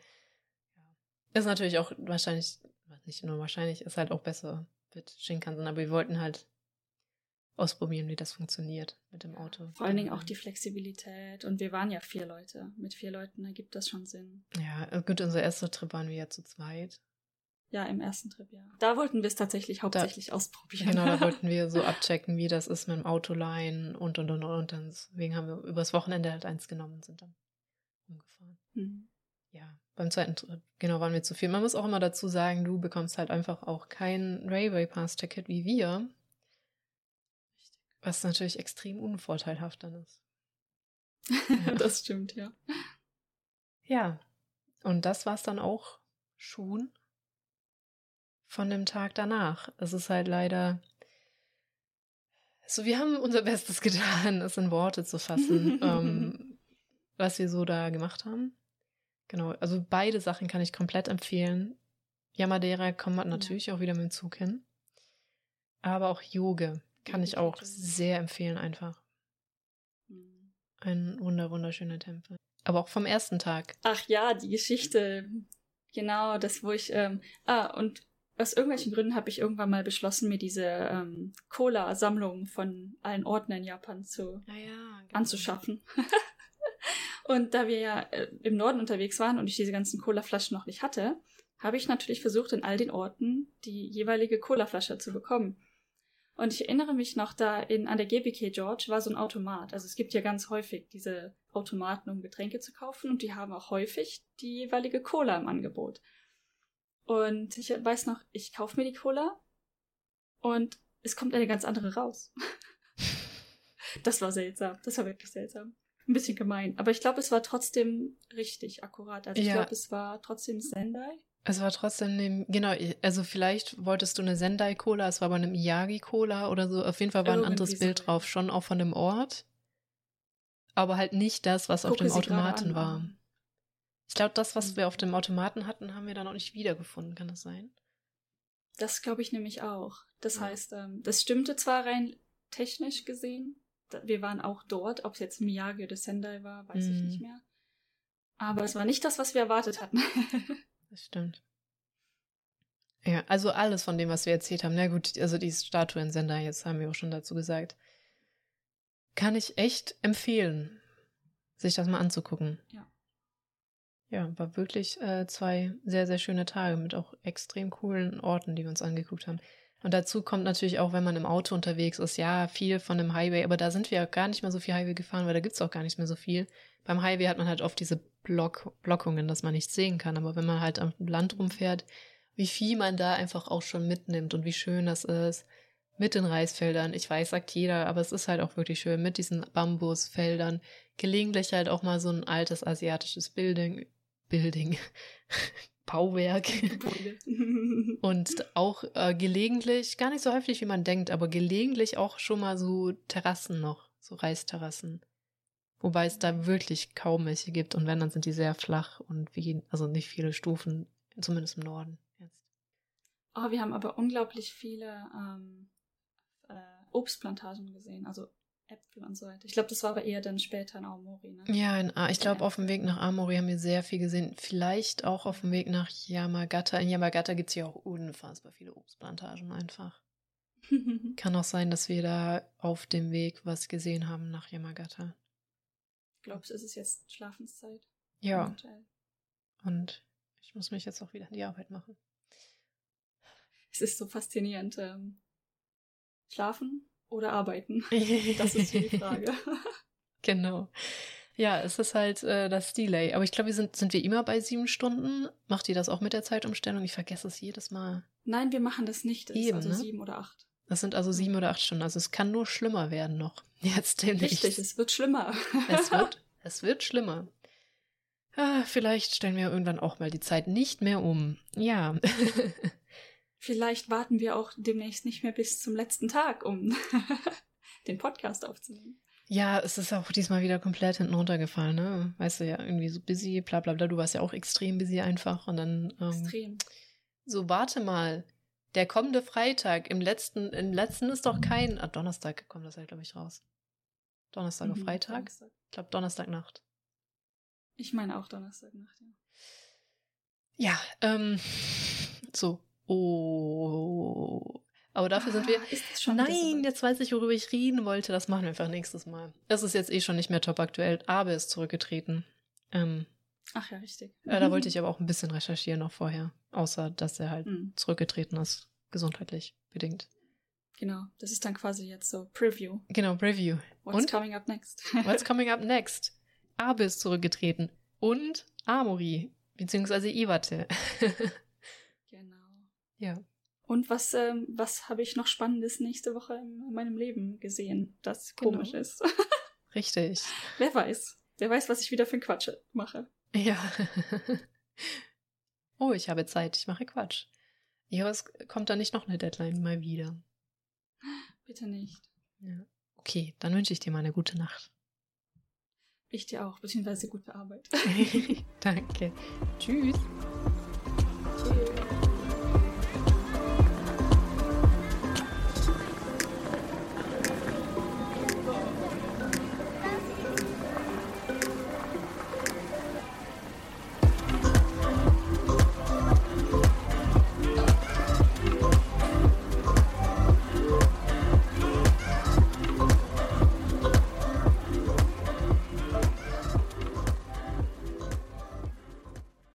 Ist natürlich auch wahrscheinlich, nicht nur wahrscheinlich, ist halt auch besser mit Shinkansen, aber wir wollten halt ausprobieren, wie das funktioniert mit dem Auto. Vor allen Dingen auch die Flexibilität. Und wir waren ja vier Leute. Mit vier Leuten ergibt das schon Sinn. Ja, äh, gut, unser erster Trip waren wir ja zu zweit. Ja, im ersten Trip, ja. Da wollten wir es tatsächlich hauptsächlich da, ausprobieren. Genau, da wollten wir so abchecken, wie das ist mit dem Autoleihen und und und und. Deswegen haben wir übers Wochenende halt eins genommen und sind dann umgefahren. Mhm. Ja, beim zweiten Trip, genau, waren wir zu viel. Man muss auch immer dazu sagen, du bekommst halt einfach auch kein Railway Pass Ticket wie wir. Was natürlich extrem unvorteilhaft dann ist. Ja. das stimmt, ja. Ja, und das war es dann auch schon von dem Tag danach. Es ist halt leider. So, wir haben unser Bestes getan, es in Worte zu fassen, ähm, was wir so da gemacht haben. Genau, also beide Sachen kann ich komplett empfehlen. Yamadeira kommt man natürlich ja. auch wieder mit dem Zug hin. Aber auch Yoga kann ich auch sehr empfehlen, einfach. Mhm. Ein wunder, wunderschöner Tempel. Aber auch vom ersten Tag. Ach ja, die Geschichte. Genau, das, wo ich. Ähm, ah, und aus irgendwelchen Gründen habe ich irgendwann mal beschlossen, mir diese ähm, Cola-Sammlung von allen Orten in Japan zu ja, ja, genau. anzuschaffen. Und da wir ja äh, im Norden unterwegs waren und ich diese ganzen Colaflaschen noch nicht hatte, habe ich natürlich versucht, in all den Orten die jeweilige Colaflasche zu bekommen. Und ich erinnere mich noch, da in, an der GBK George war so ein Automat. Also es gibt ja ganz häufig diese Automaten, um Getränke zu kaufen und die haben auch häufig die jeweilige Cola im Angebot. Und ich weiß noch, ich kaufe mir die Cola und es kommt eine ganz andere raus. das war seltsam. Das war wirklich seltsam ein bisschen gemein. Aber ich glaube, es war trotzdem richtig akkurat. Also ich ja. glaube, es war trotzdem Sendai. Es war trotzdem, ne, genau, also vielleicht wolltest du eine Sendai-Cola, es war bei einem Iyagi-Cola oder so. Auf jeden Fall war Irgendwie ein anderes so Bild drauf, schon auch von dem Ort. Aber halt nicht das, was Gucke auf dem Automaten war. Ich glaube, das, was mhm. wir auf dem Automaten hatten, haben wir dann auch nicht wiedergefunden. Kann das sein? Das glaube ich nämlich auch. Das ja. heißt, ähm, das stimmte zwar rein technisch gesehen, wir waren auch dort. Ob es jetzt Miyagi oder Sendai war, weiß mm. ich nicht mhm. mehr. Aber es war nicht das, was wir erwartet hatten. das stimmt. Ja, also alles von dem, was wir erzählt haben. Na gut, also die Statue in Sendai, jetzt haben wir auch schon dazu gesagt. Kann ich echt empfehlen, sich das mal anzugucken. Ja. Ja, war wirklich äh, zwei sehr, sehr schöne Tage mit auch extrem coolen Orten, die wir uns angeguckt haben. Und dazu kommt natürlich auch, wenn man im Auto unterwegs ist, ja, viel von dem Highway, aber da sind wir ja gar nicht mehr so viel Highway gefahren, weil da gibt's auch gar nicht mehr so viel. Beim Highway hat man halt oft diese Block Blockungen, dass man nichts sehen kann, aber wenn man halt am Land rumfährt, wie viel man da einfach auch schon mitnimmt und wie schön das ist. Mit den Reisfeldern, ich weiß, sagt jeder, aber es ist halt auch wirklich schön mit diesen Bambusfeldern. Gelegentlich halt auch mal so ein altes asiatisches Building, Building, Bauwerk. und auch äh, gelegentlich, gar nicht so häufig, wie man denkt, aber gelegentlich auch schon mal so Terrassen noch, so Reisterrassen. Wobei es da wirklich kaum welche gibt und wenn, dann sind die sehr flach und wie, also nicht viele Stufen, zumindest im Norden jetzt. Oh, wir haben aber unglaublich viele ähm, äh, Obstplantagen gesehen, also Äpfel und so weiter. Ich glaube, das war aber eher dann später in Aomori. Ne? Ja, in ich glaube, auf dem Weg nach Aomori haben wir sehr viel gesehen. Vielleicht auch auf dem Weg nach Yamagata. In Yamagata gibt es ja auch unfassbar viele Obstplantagen einfach. Kann auch sein, dass wir da auf dem Weg was gesehen haben nach Yamagata. Glaubst du, ist es jetzt Schlafenszeit? Ja. Und ich muss mich jetzt auch wieder an die Arbeit machen. Es ist so faszinierend. Ähm, schlafen, oder arbeiten? Das ist die Frage. genau. Ja, es ist halt äh, das Delay. Aber ich glaube, wir sind, sind wir immer bei sieben Stunden? Macht ihr das auch mit der Zeitumstellung? Ich vergesse es jedes Mal. Nein, wir machen das nicht. Das Eben, also ne? sieben oder acht. Das sind also sieben oder acht Stunden. Also es kann nur schlimmer werden noch. Jetzt demnächst. Richtig, es wird schlimmer. es wird, es wird schlimmer. Ah, vielleicht stellen wir irgendwann auch mal die Zeit nicht mehr um. Ja. Vielleicht warten wir auch demnächst nicht mehr bis zum letzten Tag, um den Podcast aufzunehmen. Ja, es ist auch diesmal wieder komplett hinten runtergefallen, ne? Weißt du ja, irgendwie so busy, bla bla bla. Du warst ja auch extrem busy einfach und dann. Ähm, extrem. So, warte mal. Der kommende Freitag, im letzten, im letzten ist doch kein. Ah, Donnerstag kommt das halt, glaube ich, raus. Donnerstag mhm, auf Freitag? Donnerstag. Ich glaube, Donnerstagnacht. Ich meine auch Donnerstagnacht, ja. Ja, ähm, so, Oh. Aber dafür sind wir. Ah, ist das schon Nein, jetzt weiß ich, worüber ich reden wollte. Das machen wir einfach nächstes Mal. Es ist jetzt eh schon nicht mehr top aktuell. Abe ist zurückgetreten. Ähm, Ach ja, richtig. Äh, da wollte ich aber auch ein bisschen recherchieren noch vorher. Außer, dass er halt mhm. zurückgetreten ist. Gesundheitlich bedingt. Genau, das ist dann quasi jetzt so Preview. Genau, Preview. What's Und? coming up next? What's coming up next? Abe ist zurückgetreten. Und Amori, beziehungsweise Iwate. Ja. Und was, ähm, was habe ich noch Spannendes nächste Woche in, in meinem Leben gesehen, das genau. komisch ist? Richtig. Wer weiß. Wer weiß, was ich wieder für einen Quatsch mache. Ja. oh, ich habe Zeit, ich mache Quatsch. Ja, es kommt da nicht noch eine Deadline mal wieder. Bitte nicht. Ja. Okay, dann wünsche ich dir mal eine gute Nacht. Ich dir auch, beziehungsweise gute Arbeit. Danke. Tschüss. Tschüss.